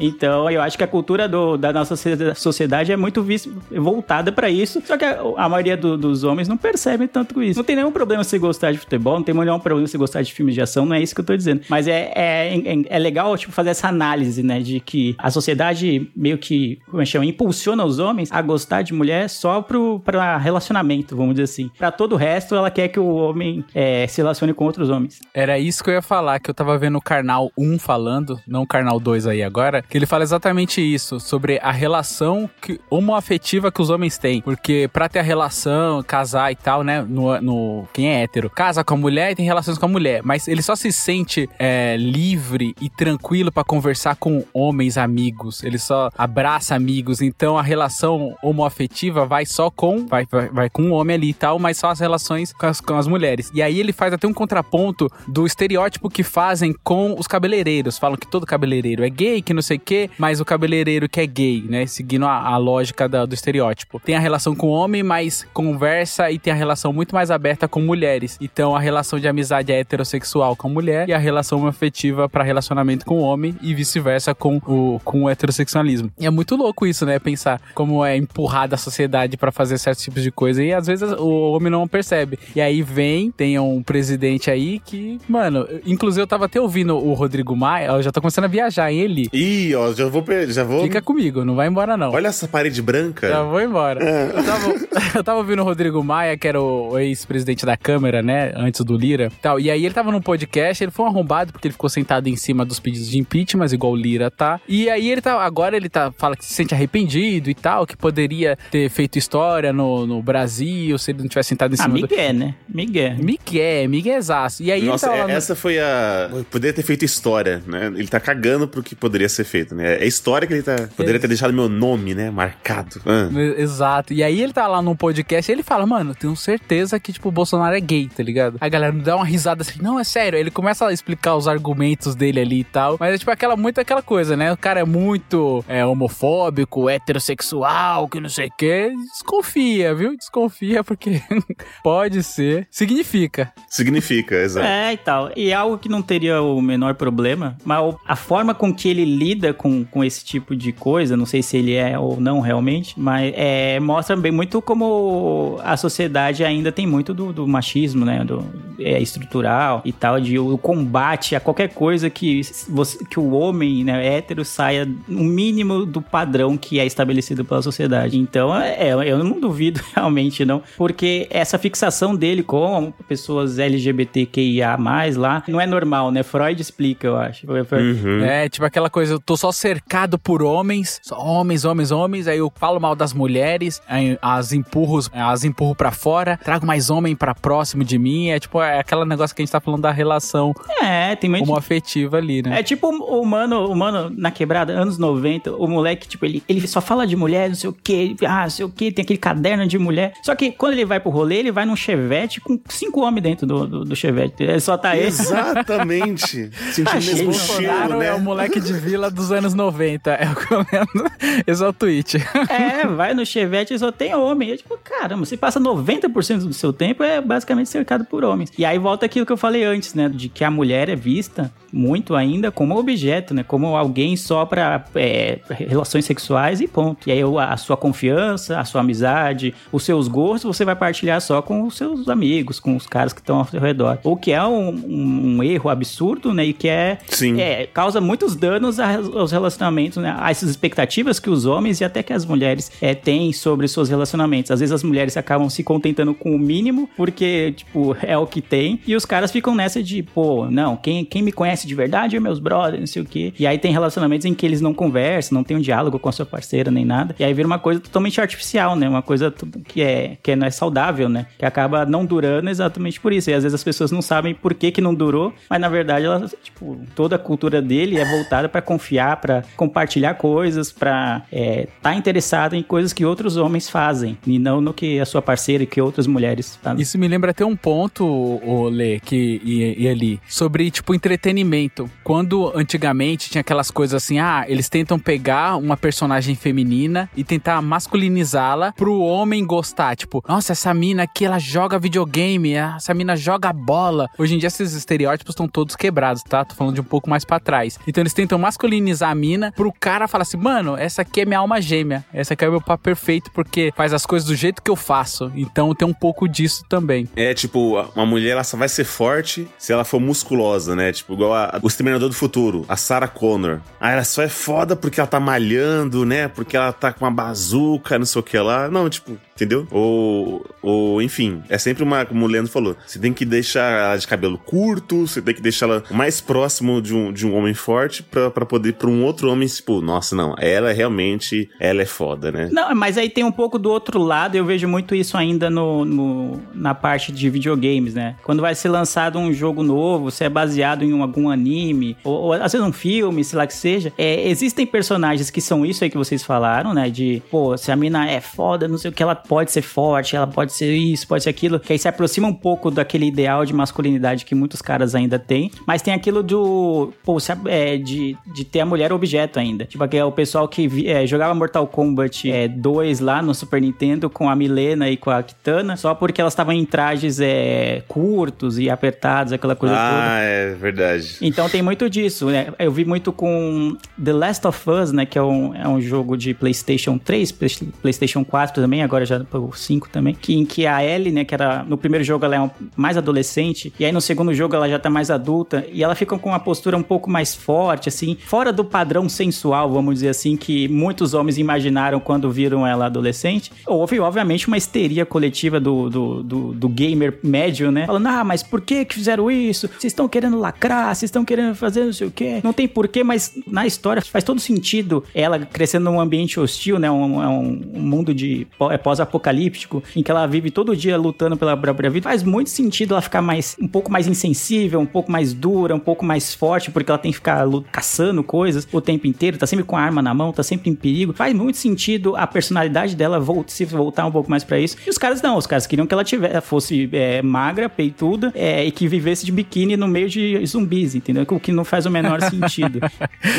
Então, eu acho que a cultura do- da nossa socie- sociedade é muito voltada pra isso. Só que a, a maioria do- dos homens não percebe tanto isso. Não tem nenhum problema se gostar de futebol, não tem nenhum problema se gostar de filmes de ação, não é isso que eu tô dizendo. Mas é, é, é, é legal, tipo, fazer essa análise, né? De que a sociedade meio que, como é chama, impulsiona os homens a gostar de mulher só pro, pra relacionamento, vamos dizer assim. Pra todo o resto, ela quer que o homem é, se relacione com outros homens. Era isso que eu ia falar, que eu tava vendo o Karnal 1 falando, não o Karnal 2 aí agora, que ele fala exatamente isso, sobre a relação que, homoafetiva que os homens têm. Porque pra ter a relação, casar e tal, né, no, no- quem é hétero, casa com a mulher e tem relações com a mulher, mas ele só se sente é, livre e tranquilo pra conversar com homens amigos, ele só abraça amigos, então a relação homoafetiva vai só com, vai, vai, vai com um homem ali e tal, mas só as relações com as, com as mulheres. E aí ele faz até um contraponto do estereótipo que fazem com os cabeleireiros. Falam que todo cabeleireiro é gay, que não sei o quê, mas o cabeleireiro que é gay, né? Seguindo a, a lógica da- do estereótipo. Tem a relação com o homem, mas conversa e tem a relação muito mais aberta com mulheres. Então a relação de amizade é heterossexual com mulher e a relação afetiva para relacionamento com o homem e vice-versa com o, com o heterossexualismo. E é muito louco isso, né? Pensar como é empurrada a sociedade para fazer certos tipos de coisa e às vezes o homem não percebe. E aí vem, tem um presidente aí que, mano, inclusive eu tava até ouvindo o Rodrigo Maia, eu já tô começando a viajar ele. Ih, ó, já vou. Já vou... Fica comigo, não vai embora não. Olha essa parede branca. Já vou embora. É. Eu, tava, eu tava ouvindo o Rodrigo Maia, que era o, ex-presidente da Câmara, né? Antes do Lira. Tal, e aí ele tava num podcast, ele foi um arrombado porque ele ficou sentado em cima dos pedidos de impeachment, igual o Lira tá. E aí ele tá. Agora ele tá, fala que se sente arrependido e tal, que poderia ter feito história no, no Brasil se ele não tivesse sentado em Ah, cima do. Miguel, né? Miguel. Miguel, Miguelzaço. E aí Nossa, ele tava é- no- essa foi a. Poderia ter feito história, né? Ele tá cagando pro que poderia ser feito, né? É história que ele tá. Poderia ter deixado meu nome, né? Marcado. Ah. Exato. E aí ele tá lá num podcast e ele fala, mano, tenho certeza que, tipo, o Bolsonaro é gay, tá ligado? A galera dá uma risada assim, não, é sério. Aí Ele começa a explicar os argumentos dele ali e tal. Mas é tipo aquela, muito aquela coisa, né? O cara é muito é, homofóbico, heterossexual, que não sei o quê. Desconfia, viu? Desconfia, porque pode ser. Significa. Significa, exato. É, e tal. E é algo que não teria o menor problema, mas a forma com que ele lida com, com esse tipo de coisa, não sei se ele é ou não realmente, mas é, mostra bem muito como a sociedade ainda tem muito do, do machismo, né? Do, é, estrutural e tal, de o combate a qualquer coisa que, você, que o homem né, hétero saia no mínimo do padrão que é estabelecido pela sociedade. Então, é, eu não duvido realmente, não, porque essa fixação dele com pessoas LGBTQIA+, lá, não é normal, né? Freud explica, eu acho. Uhum. É, tipo aquela coisa, eu tô só cercado por homens, só homens, homens, homens, aí eu falo mal das mulheres, as empurro, as empurro pra fora, trago mais homem pra próximo de mim, é tipo, é aquele negócio que a gente tá falando da relação É, tem muito... homoafetiva ali, né? É tipo o mano, o mano na quebrada, anos 90, o moleque, tipo, ele, ele só fala de mulher, não sei o que, ah, não sei o que, tem aquele caderno de mulher. Só que quando ele vai pro rolê, ele vai num chevette com cinco homens dentro do, do, do chevette. Ele só tá ele. Exatamente. Sentindo o mesmo cheiro, né? é o moleque de vila dos anos 90, é o que eu lembro. Esse é o tweet. É, vai no Chevette e só tem homem. Eu, tipo, caramba, você passa 90% do seu tempo é basicamente cercado por homens. E aí volta aquilo que eu falei antes, né? De que a mulher é vista muito ainda como objeto, né? Como alguém só pra é, relações sexuais e ponto. E aí a a sua confiança, a sua amizade, os seus gostos, você vai partilhar só com os seus amigos, com os caras que estão ao seu redor. O que é um, um- um erro absurdo, né? E que é, Sim. é causa muitos danos a- aos relacionamentos, né? A essas expectativas que os homens e até que as mulheres é, têm sobre seus relacionamentos. Às vezes as mulheres acabam se contentando com o mínimo, porque, tipo, é o que tem. E os caras ficam nessa de, pô, não, quem, quem me conhece de verdade é meus brothers, não sei o quê. E aí tem relacionamentos em que eles não conversam, não tem um diálogo com a sua parceira nem nada. E aí vira uma coisa totalmente artificial, né? Uma coisa que é que não é saudável, né? Que acaba não durando exatamente por isso. E às vezes as pessoas não sabem por que que não durou, mas na verdade ela, tipo, toda a cultura dele é voltada pra confiar, pra compartilhar coisas, pra é, tá interessado em coisas que outros homens fazem e não no que a sua parceira e que outras mulheres fazem. Isso me lembra até um ponto, o Lê, que e, e ali, sobre, tipo, entretenimento. Quando antigamente tinha aquelas coisas assim, ah, eles tentam pegar uma personagem feminina e tentar masculinizá-la pro homem gostar. Tipo, nossa, essa mina aqui, ela joga videogame, essa mina joga bola. Hoje em dia esses estereótipos estão todos quebrados, tá? Tô falando de um pouco mais pra trás. Então eles tentam masculinizar a mina pro cara falar assim, mano, essa aqui é minha alma gêmea. Essa aqui é o meu par perfeito porque faz as coisas do jeito que eu faço. Então tem um pouco disso também. É tipo, uma mulher ela só vai ser forte se ela for musculosa, né? Tipo, igual a, o Exterminador do Futuro, a Sarah Connor. Ah, ela só é foda porque ela tá malhando, né? Porque ela tá com uma bazuca, não sei o que lá. Não, tipo, entendeu? Ou, ou enfim, é sempre uma, como o Leandro falou, você tem que deixar ela de cabelo curto, você tem que deixar ela mais próximo de um, de um homem forte pra, pra poder pra um outro homem, tipo, nossa, não, ela realmente, ela é foda, né? Não, mas aí tem um pouco do outro lado, eu vejo muito isso ainda no, no- na parte de videogames, né? Quando vai ser lançado um jogo novo, se é baseado em algum anime, ou, ou às vezes um filme, sei lá que seja, é, existem personagens que são isso aí que vocês falaram, né? De, pô, se a mina é foda, não sei o que, ela pode ser forte, ela pode ser isso, pode ser aquilo, que aí se aproxima um pouco daquele ideal de masculinidade que muitos caras ainda têm, mas tem aquilo do, pô, é, de, de ter a mulher objeto ainda. Tipo, aquele o pessoal que é, jogava Mortal Kombat é, 2 lá no Super Nintendo com a Milena e com a Kitana, só porque elas estavam em trajes é, curtos e apertados, aquela coisa toda. Ah, é verdade. Então tem muito disso, né? Eu vi muito com The Last of Us, né? Que é um, é um jogo de PlayStation 3, Play- PlayStation 4 também, agora já já pro 5 também, que, em que a Ellie, né, que era no primeiro jogo ela é um- mais adolescente, e aí no segundo jogo ela já tá mais adulta, e ela fica com uma postura um pouco mais forte, assim, fora do padrão sensual, vamos dizer assim, que muitos homens imaginaram quando viram ela adolescente. Houve, obviamente, uma histeria coletiva do, do, do, do gamer médio, né? Falando, ah, mas por que que fizeram isso? Vocês estão querendo lacrar, vocês estão querendo fazer não sei o quê. Não tem porquê, mas na história faz todo sentido ela crescendo num ambiente hostil, né? Um, é um, um mundo de é pós-apocalíptico, em que ela vive todo dia lutando pela própria vida. Faz muito sentido ela ficar mais, um pouco mais insensível, um pouco mais dura, um pouco mais forte, porque ela tem que ficar caçando coisas o tempo inteiro, tá sempre com a arma na mão, tá sempre em perigo. Faz muito sentido a personalidade dela vol- se voltar um pouco mais pra isso. E os caras não, os caras queriam que ela tivesse, fosse é, magra, peituda, é, e que vivesse de biquíni no meio de zumbis, entendeu? O que não faz o menor sentido.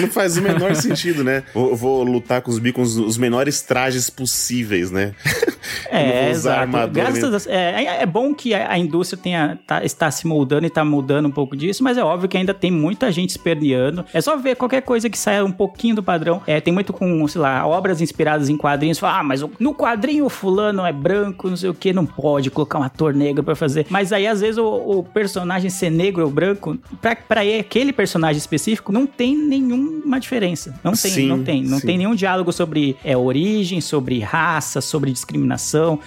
Não faz o menor sentido, né? Vou, vou lutar com os bi com os menores trajes possíveis, né? É, exato. Graças a, é, é- é bom que a, a indústria tenha, tá- está se moldando e está mudando um pouco disso, mas é óbvio que ainda tem muita gente esperneando. É só ver qualquer coisa que saia um pouquinho do padrão. É, tem muito com, sei lá, obras inspiradas em quadrinhos. Fala, ah, mas no quadrinho o fulano é branco, não sei o que, não pode colocar um ator negro pra fazer. Mas aí, às vezes, o, o personagem ser negro ou branco, pra, pra aquele personagem específico, não tem nenhuma diferença. Não tem, Sim, não tem. Não sim. tem nenhum diálogo sobre é, origem, sobre raça, sobre discriminação.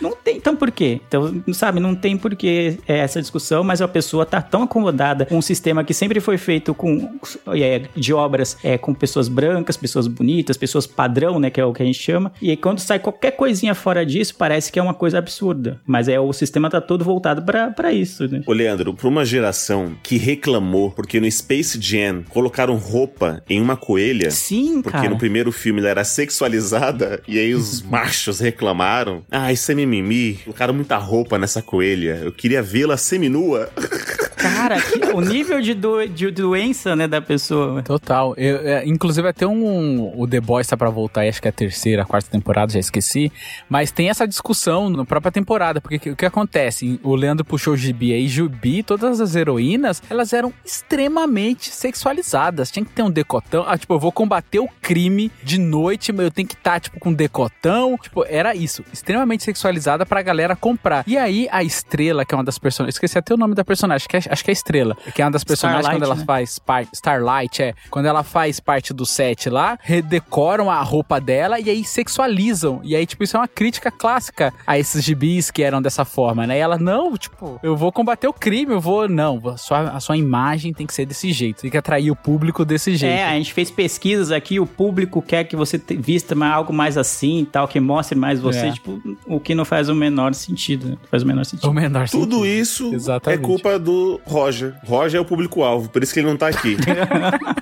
Não tem. Então por quê? Então, sabe, não tem por que é, essa discussão, mas a pessoa tá tão acomodada com um sistema que sempre foi feito com é, de obras é, com pessoas brancas, pessoas bonitas, pessoas padrão, né? Que é o que a gente chama. E aí, quando sai qualquer coisinha fora disso, parece que é uma coisa absurda. Mas é o sistema tá todo voltado pra pra isso, né? Ô, Leandro, pra uma geração que reclamou porque no Space Jam colocaram roupa em uma coelha. Sim, Porque cara. no primeiro filme ela era sexualizada e aí os machos reclamaram. Ah, isso é mimimi. Colocaram muita roupa nessa coelha. Eu queria vê-la seminua. Cara, o nível de, do- de doença, né, da pessoa. Total. Eu, é, inclusive, até um. O The Boys tá pra voltar, acho que é a terceira, a quarta temporada, já esqueci. Mas tem essa discussão na própria temporada. Porque que- o que acontece? O Leandro puxou o Gibi aí. Gibi, todas as heroínas, elas eram extremamente sexualizadas. Tinha que ter um decotão. Ah, tipo, eu vou combater o crime de noite, mas eu tenho que estar, tipo, com decotão. Tipo, era isso. Extremamente sexualizada pra galera comprar. E aí, a estrela, que é uma das personagens. Esqueci até o nome da personagem, que é, acho que é Estrela. Que é uma das personagens Starlight, quando ela né? faz parte. Starlight, é. Quando ela faz parte do set lá, redecoram a roupa dela e aí sexualizam. E aí, tipo, isso é uma crítica clássica a esses gibis que eram dessa forma, né? E ela, não, tipo, eu vou combater o crime, eu vou. Não, a sua, a sua imagem tem que ser desse jeito. Tem que atrair o público desse jeito. É, a gente fez pesquisas aqui, o público quer que você te- vista mais- algo mais assim e tal, que mostre mais você, É. tipo, o que não faz o menor sentido, né? Faz o menor O sentido. menor Tudo sentido. isso Exatamente. é culpa do Roger. Roger é o público-alvo, por isso que ele não tá aqui.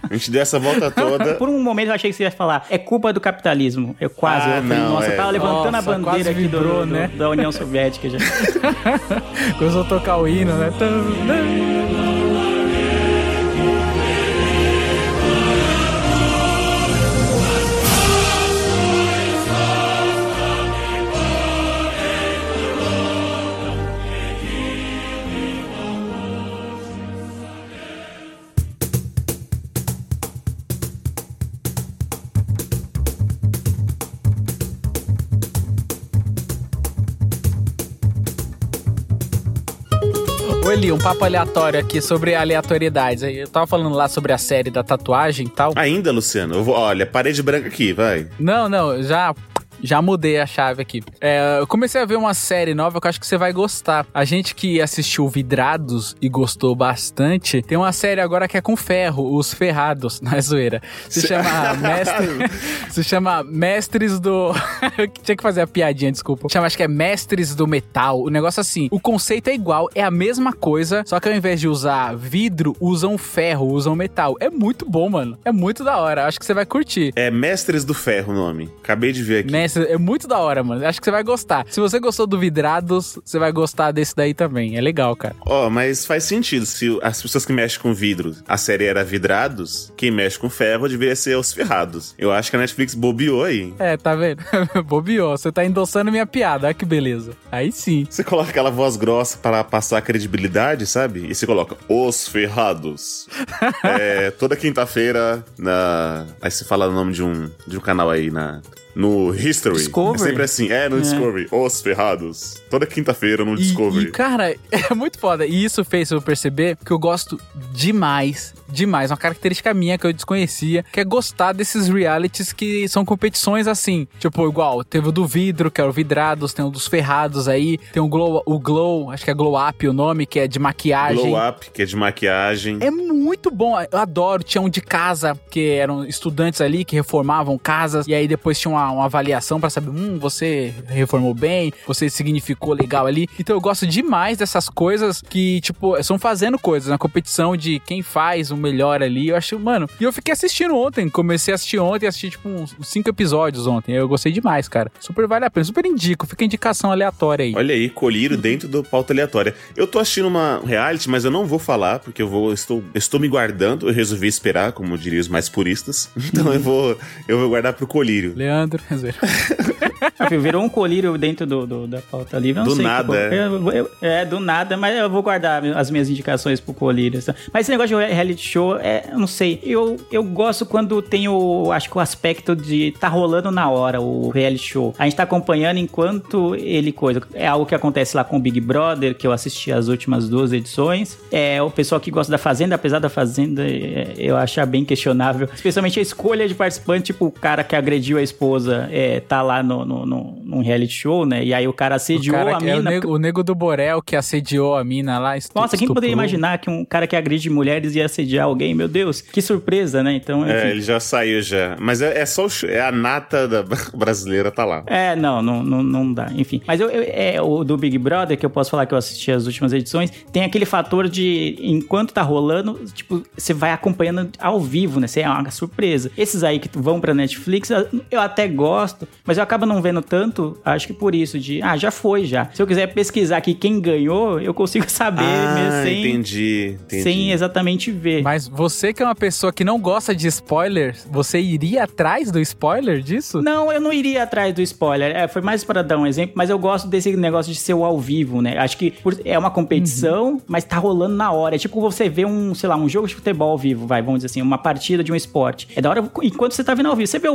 A gente deu essa volta toda. Por um momento eu achei que você ia falar, é culpa do capitalismo. Eu quase, Ah, eu falei, não, nossa, é. eu tava levantando Nossa, a bandeira aqui vibrou, do- né? da União Soviética já. Começou a tocar o hino, né? Ô Eli, um papo aleatório aqui sobre aleatoriedades. Eu tava falando lá sobre a série da tatuagem e tal. Ainda, Luciano, vou, olha, parede branca aqui, vai. Não, não, já. Já mudei a chave aqui. É, eu comecei a ver uma série nova que eu acho que você vai gostar. A gente que assistiu Vidrados e gostou bastante, tem uma série agora que é com ferro, Os Ferrados, na zoeira. Se chama Mestre, se chama Mestres do. Eu Tinha que fazer a piadinha, desculpa. Chama, acho que é Mestres do Metal. O negócio assim. O conceito é igual, é a mesma coisa, só que ao invés de usar vidro, usam ferro, usam metal. É muito bom, mano. É muito da hora. Acho que você vai curtir. É Mestres do Ferro o nome. Acabei de ver aqui. É muito da hora, mano. Acho que você vai gostar. Se você gostou do Vidrados, você vai gostar desse daí também. É legal, cara. Ó, mas faz sentido. Se as pessoas que mexem com vidro, a série era Vidrados, quem mexe com ferro deveria ser os ferrados. Eu acho que a Netflix bobeou aí. É, tá vendo? Bobiou, você tá endossando minha piada. Olha que beleza. Aí sim. Você coloca aquela voz grossa para passar credibilidade, sabe? E você coloca Os Ferrados. é, toda quinta-feira, na... aí você fala o nome de um, de um canal aí na, no History. Discovery? É sempre assim, é no Discovery. Os ferrados. Toda quinta-feira no E, Discovery. e, cara, é muito foda. E isso fez eu perceber que eu gosto demais, demais. Uma característica minha que eu desconhecia, que é gostar desses realities que são competições assim. Tipo, igual, teve o do vidro, que é o Vidrados, tem o dos ferrados aí, tem o Glow, o Glow, acho que é Glow Up o nome, que é de maquiagem. Glow Up, que é de maquiagem. É muito bom, eu adoro. Tinha um de casa, que eram estudantes ali que reformavam casas, e aí depois tinha uma, uma avaliação pra saber, hum, você reformou bem, você significou legal ali. Então eu gosto demais dessas coisas que, tipo, são fazendo coisas, na competição de quem faz o melhor ali. Eu acho, mano. E eu fiquei assistindo ontem, comecei a assistir ontem, assisti, tipo, uns uns cinco episódios ontem. Eu gostei demais, cara. Super vale a pena, super indico, fica indicação aleatória aí. Olha aí, colírio dentro do pauta aleatória. Eu tô assistindo uma reality, mas eu não vou falar, porque eu vou. Estou, estou me guardando. Eu resolvi esperar, como diriam os mais puristas. Então eu vou. Eu vou guardar pro colírio. Leandro, Enfim, Virou um colírio dentro do, do- da pauta não Do sei nada, qual- é. eu- eu- é, do nada, mas eu vou guardar as minhas indicações pro colírio. tá? Mas esse negócio de reality show, é, eu não sei. Eu, eu gosto quando tem o. Acho que o aspecto de tá rolando na hora o reality show. A gente tá acompanhando enquanto ele coisa. É algo que acontece lá com o Big Brother, que eu assisti as últimas duas edições. É o pessoal que gosta da Fazenda, apesar da Fazenda é, eu achar bem questionável. Especialmente a escolha de participante, tipo o cara que agrediu a esposa é, tá lá no, no, no- num reality show, né? E aí o cara O assediou cara a que é o mina. nego, o nego do Borel que assediou a mina lá. estu- Nossa, quem poderia estuprou. imaginar que um cara que agride mulheres ia assediar alguém? Meu Deus, que surpresa, né? Então, enfim. É, ele já saiu já. Mas é, é só o, é a nata da brasileira tá lá. É, não, não, não, não dá. Enfim. Mas eu, eu- é, o do Big Brother, que eu posso falar que eu assisti as últimas edições, tem aquele fator de, enquanto tá rolando, tipo, você vai acompanhando ao vivo, né? Você é uma surpresa. Esses aí que vão pra Netflix, eu até gosto, mas eu acabo não vendo tanto, acho que por isso, de, ah, já foi já. Se eu quiser pesquisar aqui quem ganhou, eu consigo saber ah, mesmo sem, entendi, entendi. sem exatamente ver. Mas você que é uma pessoa que não gosta de spoiler, você iria atrás do spoiler disso? Não, eu não iria atrás do spoiler. É, foi mais para dar um exemplo, mas eu gosto desse negócio de ser o ao vivo, né? Acho que por- é uma competição, mas tá rolando na hora. É tipo você vê um, sei lá, um jogo de futebol ao vivo, vai, vamos dizer assim, uma partida de um esporte. É da hora, enquanto você tá vendo ao vivo. Você vê o,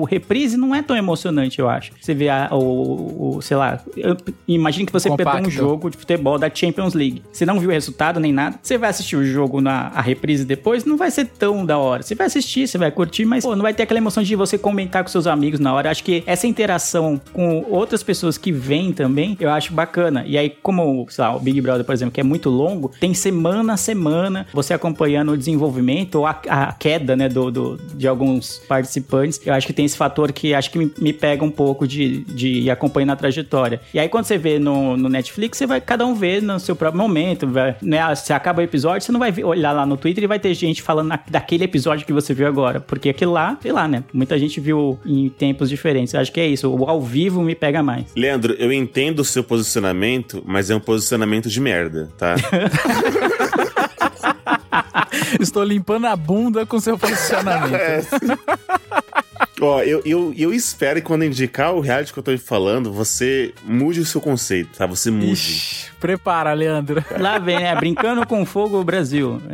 o reprise, não é tão emocionante, eu acho. Você vê a- o, o, sei lá, eu, imagine que você pegou Compacto. um jogo de futebol da Champions League. Você não viu o resultado nem nada. Você vai assistir o jogo na a reprise depois, não vai ser tão da hora. Você vai assistir, você vai curtir, mas pô, não vai ter aquela emoção de você comentar com seus amigos na hora. Acho que essa interação com outras pessoas que vêm também, eu acho bacana. E aí, como, sei lá, o Big Brother, por exemplo, que é muito longo, tem semana a semana você acompanhando o desenvolvimento ou a, a queda, né, do, do- de alguns participantes. Eu acho que tem esse fator que acho que me, me pega um pouco de, de ir acompanhando a trajetória. E aí, quando você vê no, no Netflix, você vai cada um ver no seu próprio momento. Vai, né? Se acaba o episódio, você não vai ver- olhar lá no Twitter e vai ter gente falando na- daquele episódio que você viu agora. Porque aquilo lá, sei lá, né? Muita gente viu em tempos diferentes. Eu acho que é isso. O ao vivo me pega mais. Leandro, eu entendo o seu posicionamento, mas é um posicionamento de merda, tá? Estou limpando a bunda com seu posicionamento. É. Ó, eu, eu, eu espero que quando indicar o reality que eu tô falando, você mude o seu conceito, tá? Você mude. Ixi, prepara, Leandro. Lá vem, né? Brincando com fogo Brasil.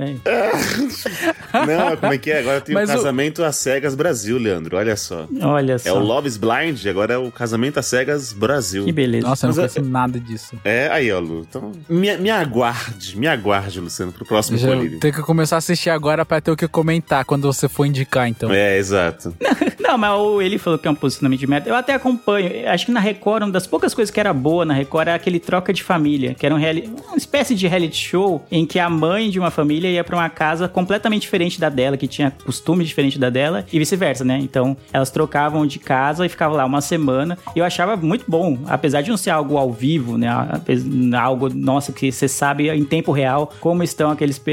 É. Não, como é que é? Agora tem Mas o o- Casamento às Cegas Brasil, Leandro. Olha só. Olha É só. o Love is Blind, agora é o Casamento às Cegas Brasil. Que beleza. Nossa, eu não Mas conheço nada disso. É, aí, ó, Lu. Então, me, me aguarde, me aguarde, Luciano, pro próximo colírio. tenho que começar a assistir agora pra ter o que comentar quando você for indicar, então. É, exato. Não, mas ele falou que é um posicionamento de merda. Eu até acompanho. Acho que na Record, uma das poucas coisas que era boa na Record era aquele troca de família, que era um reali- uma espécie de reality show em que a mãe de uma família ia pra uma casa completamente diferente da dela, que tinha costume diferente da dela, e vice-versa, né? Então, elas trocavam de casa e ficavam lá uma semana. E eu achava muito bom, apesar de não ser algo ao vivo, né? Algo, nossa, que você sabe em tempo real como estão aqueles é,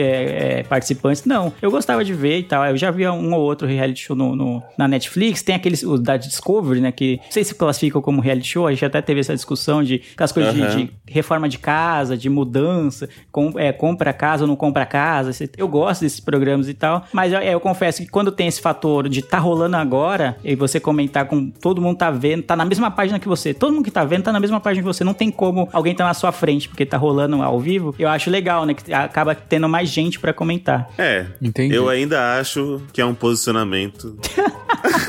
é, participantes. Não, eu gostava de ver e tal. Eu já vi um ou outro reality show no, no- na Netflix. Tem aqueles os da Discovery, né? Que não sei se classificam como reality show. A gente até teve essa discussão de aquelas coisas de- Aham. de, reforma de casa, de mudança, com, é, compra casa ou não compra casa. Eu gosto desses programas e tal. Mas eu, é, eu confesso que quando tem esse fator de tá rolando agora e você comentar com todo mundo tá vendo, tá na mesma página que você. Todo mundo que tá vendo tá na mesma página que você. Não tem como alguém tá na sua frente porque tá rolando ao vivo. Eu acho legal, né? Que acaba tendo mais gente pra comentar. É. Entendi. Eu ainda acho que é um posicionamento.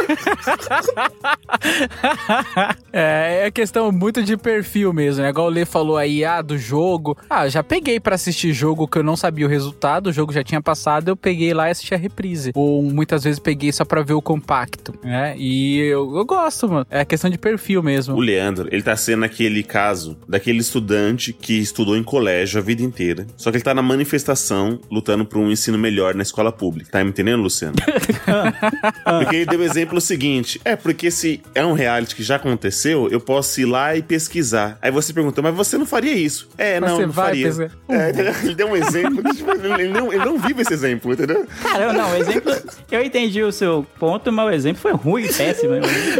é, é questão muito de perfil mesmo, né? Igual o Lê falou aí, ah, do jogo. Ah, já peguei pra assistir jogo que eu não sabia o resultado, o jogo já tinha passado, eu peguei lá e assisti a reprise. Ou muitas vezes peguei só pra ver o compacto, né? E eu, eu gosto, mano. É questão de perfil mesmo. O Leandro, ele tá sendo aquele caso daquele estudante que estudou em colégio a vida inteira, só que ele tá na manifestação lutando por um ensino melhor na escola pública. Tá me entendendo, Luciano? porque ele deu o seguinte: é porque se é um reality que já aconteceu, eu posso ir lá e pesquisar. Aí você pergunta, mas você não faria isso? É, Mas não, você não vai faria. pesquisar. É, ele deu um exemplo tipo, ele, não, ele não vive esse exemplo, entendeu? Cara, não, o exemplo. Eu entendi o seu ponto, mas o exemplo foi ruim, péssimo.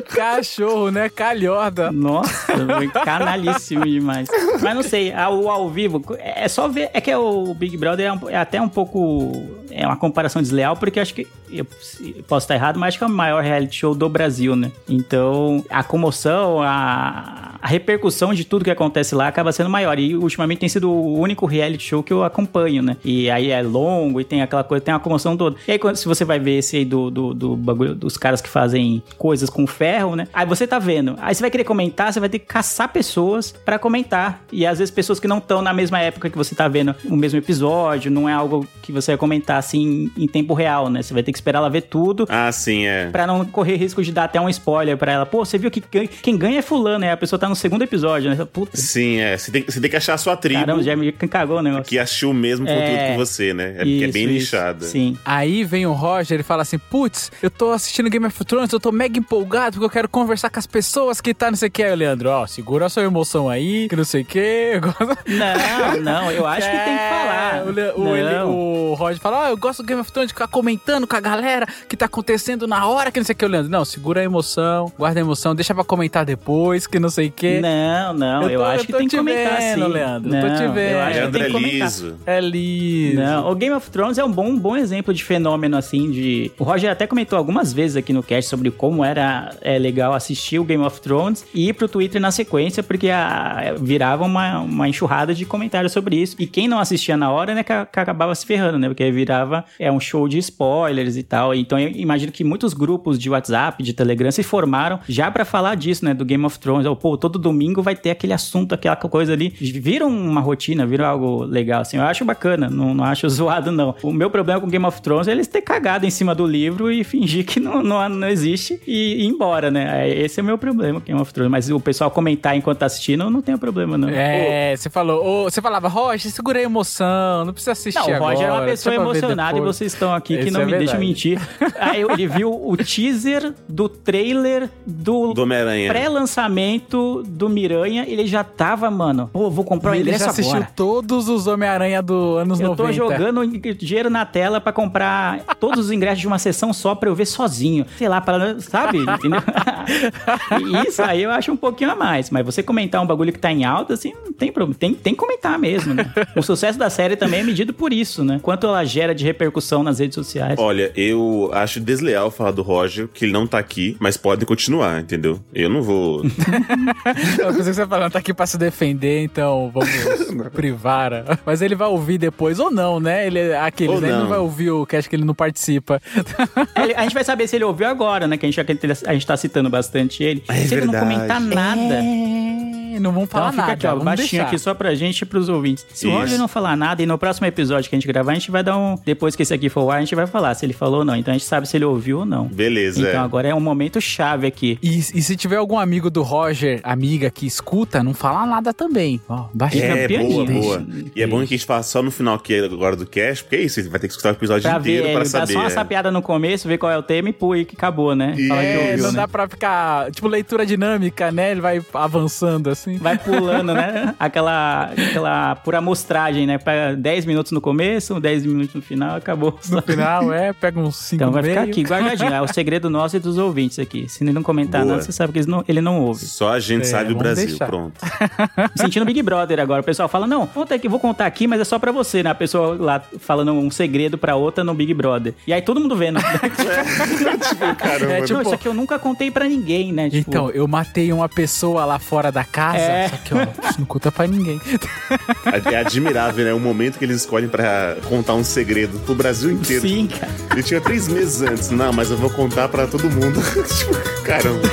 Cachorro, né? Calhorda. Nossa, foi canalíssimo demais. Mas não sei, a- o ao vivo, é só ver. É que o Big Brother é, um- é até um pouco. É uma comparação desleal, porque acho que. Eu posso estar errado, mas acho que é o maior reality show do Brasil, né? Então, a comoção, a, a repercussão de tudo que acontece lá acaba sendo maior. E ultimamente tem sido o único reality show que eu acompanho, né? E aí é longo e tem aquela coisa, tem uma comoção toda. E aí, quando, se você vai ver esse aí do, do, do bagulho dos caras que fazem coisas com ferro, né? Aí você tá vendo. Aí você vai querer comentar, você vai ter que caçar pessoas pra comentar. E às vezes pessoas que não estão na mesma época que você tá vendo o mesmo episódio, não é algo que você vai comentar assim em tempo real, né? Você vai ter que esperar ela ver tudo. Ah, sim, é. Pra não correr risco de dar até um spoiler pra ela. Pô, você viu que ganha- quem ganha é fulano, né? A pessoa tá no segundo episódio, né? Puta, Sim, é. Você tem, você tem que achar a sua tribo caramba, já me cagou o negócio. que assistiu o mesmo conteúdo É. que você, né? É porque é Isso, bem isso. lixada. Sim. Aí vem o Roger e fala assim: Putz, eu tô assistindo Game of Thrones, eu tô mega empolgado porque eu quero conversar com as pessoas que tá, não sei o que. Aí o Leandro, ó, segura a sua emoção aí, que não sei o que. Não, não, eu acho que tem que falar. O, Le- o, ele- o Roger fala: Ó, eu gosto do Game of Thrones de ficar comentando com a galera que tá acontecendo na hora, que não sei o que. O Leandro, não, segura a emoção, guarda a emoção, deixa pra comentar depois, que não sei o que. Não, não, eu, tô- acho que tô tem te que comentar vendo, sim. Leandro, não, tô te vendo. Eu acho que Leandro tem é que comentar. liso. É liso. Não, o Game of Thrones é um bom, bom exemplo de fenômeno, assim, de... O Roger até comentou algumas vezes aqui no cast sobre como era é, legal assistir o Game of Thrones e ir pro Twitter na sequência, porque a, virava uma, uma enxurrada de comentários sobre isso. E quem não assistia na hora, né, que, que acabava se ferrando, né? Porque virava é, um show de spoilers e tal. Então eu imagino que muitos grupos de WhatsApp, de Telegram, se formaram já pra falar disso, né? Do Game of Thrones. Ou, Pô, todo domingo vai ter aquele assunto, aquela coisa ali. Viram uma rotina, viram algo legal, assim. Eu acho bacana, não, não acho zoado, não. O meu problema com Game of Thrones é eles ter cagado em cima do livro e fingir que não, não, não existe e ir embora, né? É, Esse é o meu problema com Game of Thrones. Mas o pessoal comentar enquanto tá assistindo, não tem problema, não. É, você falou, você falava, Roger, segura a emoção, não precisa assistir Não, o agora. Roger é uma pessoa emocionada e depois." vocês estão aqui que não é me deixam verdade. mentir. Aí ele viu o teaser do trailer do, Do pré-lançamento do Miranha. Ele já tava, mano, pô, vou comprar o Ele ingresso já assistiu agora. todos os Homem-Aranha do anos Eu 90. tô jogando dinheiro na tela pra comprar todos os ingressos de uma sessão só pra eu ver sozinho. Sei lá, para, sabe? Entendeu? E Isso aí eu acho um pouquinho a mais. Mas você comentar um bagulho que tá em alta, assim, não tem problema. Tem, tem que comentar mesmo, né? O sucesso da série também é medido por isso, né? Quanto ela gera de repercussão nas redes sociais. Olha, eu acho desleal falar do Roger, que ele não tá aqui, mas podem continuar, entendeu? Eu não vou. Eu pensei que você falando, tá aqui pra se defender, então vamos privar. Mas ele vai ouvir depois, ou não, né? Ele é aquele, Ou né? Ele não vai ouvir o cast que ele não participa. Ele- a gente vai saber se ele ouviu agora, né? Que a gente, a gente tá citando bastante ele. É se ele não comentar nada. É, não vão falar Então fica nada. aqui, ó, vamos baixinho deixar. aqui só pra gente e pros ouvintes. Se o Isso. Roger não falar nada, e no próximo episódio que a gente gravar, a gente vai dar um. Depois que esse aqui for o ar, a gente vai falar se ele falou ou não. Então a gente sabe se ele ouviu ou não. Beleza. Então é. agora é um momento chave aqui. E, e se tiver algum amigo do Roger, amiga que escuta, não fala nada também. Ó, baixinho. É, boa, boa. Deixa- E é bom que a gente fala só no final aqui agora do cast, porque é isso, vai ter que escutar o episódio Pra ver, inteiro é, pra dá saber. só uma é. sapiada no começo, ver qual é o tema e pô, e que acabou, né? Fala que É, ouviu, não né? dá pra ficar, tipo, leitura dinâmica, né? Ele vai avançando assim. Vai pulando, né? Aquela, aquela por amostragem, né? Pega 10 minutos no começo, 10 minutos no final, acabou. No final, é, pega uns 5 Então vai ficar meio. aqui, guardadinho. É o segredo nosso e dos ouvintes aqui. Se ele não comentar Boa. nada, você sabe que eles não- ele não ouve. Só a gente É, sabe o Brasil, deixar. pronto. Me sentindo Big Brother agora. O pessoal fala, não, conta aqui, vou contar aqui, mas é só pra você, né? A pessoa lá falando um segredo pra outra no Big Brother. E aí todo mundo vendo. tipo, caramba. É, tipo, não, isso aqui eu nunca contei pra ninguém, né? Tipo, Então, eu matei uma pessoa lá fora da casa casa. É. Só que, ó, isso não conta pra ninguém. É admirável, né? O momento que eles escolhem pra contar um segredo pro Brasil inteiro. Sim, cara. Ele tinha três meses antes. Não, mas eu vou contar pra todo mundo. tipo, caramba.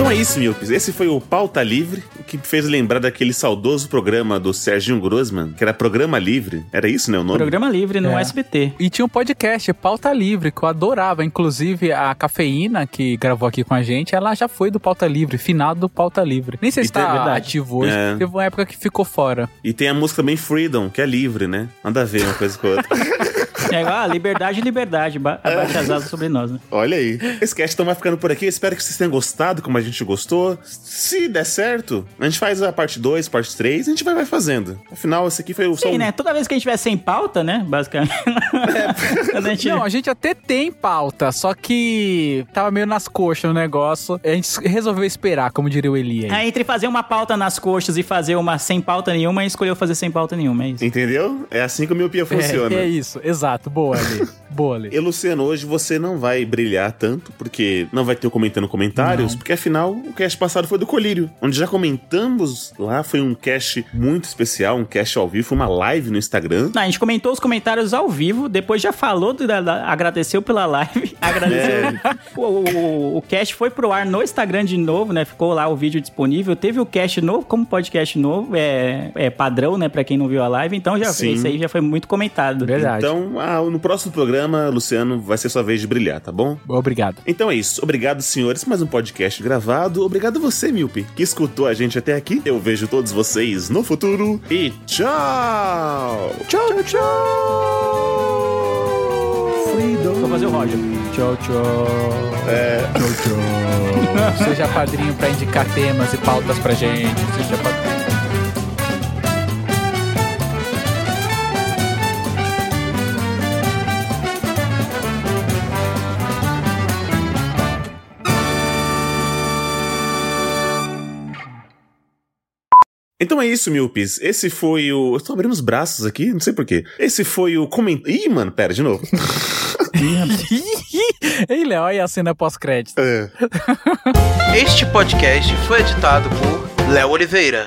Então é isso, Milpes. Esse foi o Pauta Livre, o que me fez lembrar daquele saudoso programa do Serginho Grossman, que era Programa Livre. Era isso, né, o nome? Programa livre no É. SBT. E tinha um podcast, Pauta Livre, que eu adorava. Inclusive, a Cafeína, que gravou aqui com a gente, ela já foi do Pauta Livre, final do Pauta Livre. Nem sei se E tem- tá verdade. ativo hoje. É. Teve uma época que ficou fora. E tem a música também Freedom, que é livre, né? Nada a ver uma coisa com a outra. É igual, ah, liberdade, liberdade. Ba abaixa as asas sobre nós, né? Olha aí. Esse cast então vai ficando por aqui. Espero que vocês tenham gostado, como a gente gostou. Se der certo, a gente faz a parte 2, parte 3, a gente vai, vai fazendo. Afinal, esse aqui foi o Sim, som. né? Toda vez que a gente tiver sem pauta, né? Basicamente. A gente- Não, a gente até tem pauta, só que tava meio nas coxas o negócio. A gente resolveu esperar, como diria o Eli aí. Ah, entre fazer uma pauta nas coxas e fazer uma sem pauta nenhuma, a gente escolheu fazer sem pauta nenhuma, é isso. Entendeu? É assim que o miopia funciona. É, é isso, exato. Boa, Ali. Boa, Ali. E Luciano, hoje você não vai brilhar tanto, porque não vai ter o comentando comentários, porque afinal o cast passado foi do Colírio, onde já comentamos lá, foi um cast muito especial, um cast ao vivo, foi uma live no Instagram. Não, a gente comentou os comentários ao vivo, depois já falou, do- da- da- agradeceu pela live, agradeceu. O, o, o cast foi pro ar no Instagram de novo, né? Ficou lá o vídeo disponível. Teve o cast novo, como podcast novo, é, é padrão, né? Pra quem não viu a live, então já Sim. isso aí já foi muito comentado. Verdade. Então, ah, no próximo programa, Luciano, vai ser sua vez de brilhar, tá bom? Obrigado. Então é isso. Obrigado, senhores, mais um podcast gravado. Obrigado a você, Milpe, que escutou a gente até aqui. Eu vejo todos vocês no futuro e tchau! Tchau, tchau. Vou fazer o Roger. Tchau, tchau. É. Tchau, tchau. Seja padrinho pra indicar temas e pautas pra gente. Seja padrinho. Então é isso, Milpes. Esse foi o. Eu tô abrindo os braços aqui, não sei porquê. Esse foi o comentário. Ih, mano, pera, de novo. Ei, Léo, olha a cena pós-crédito. É. Este podcast foi editado por Léo Oliveira.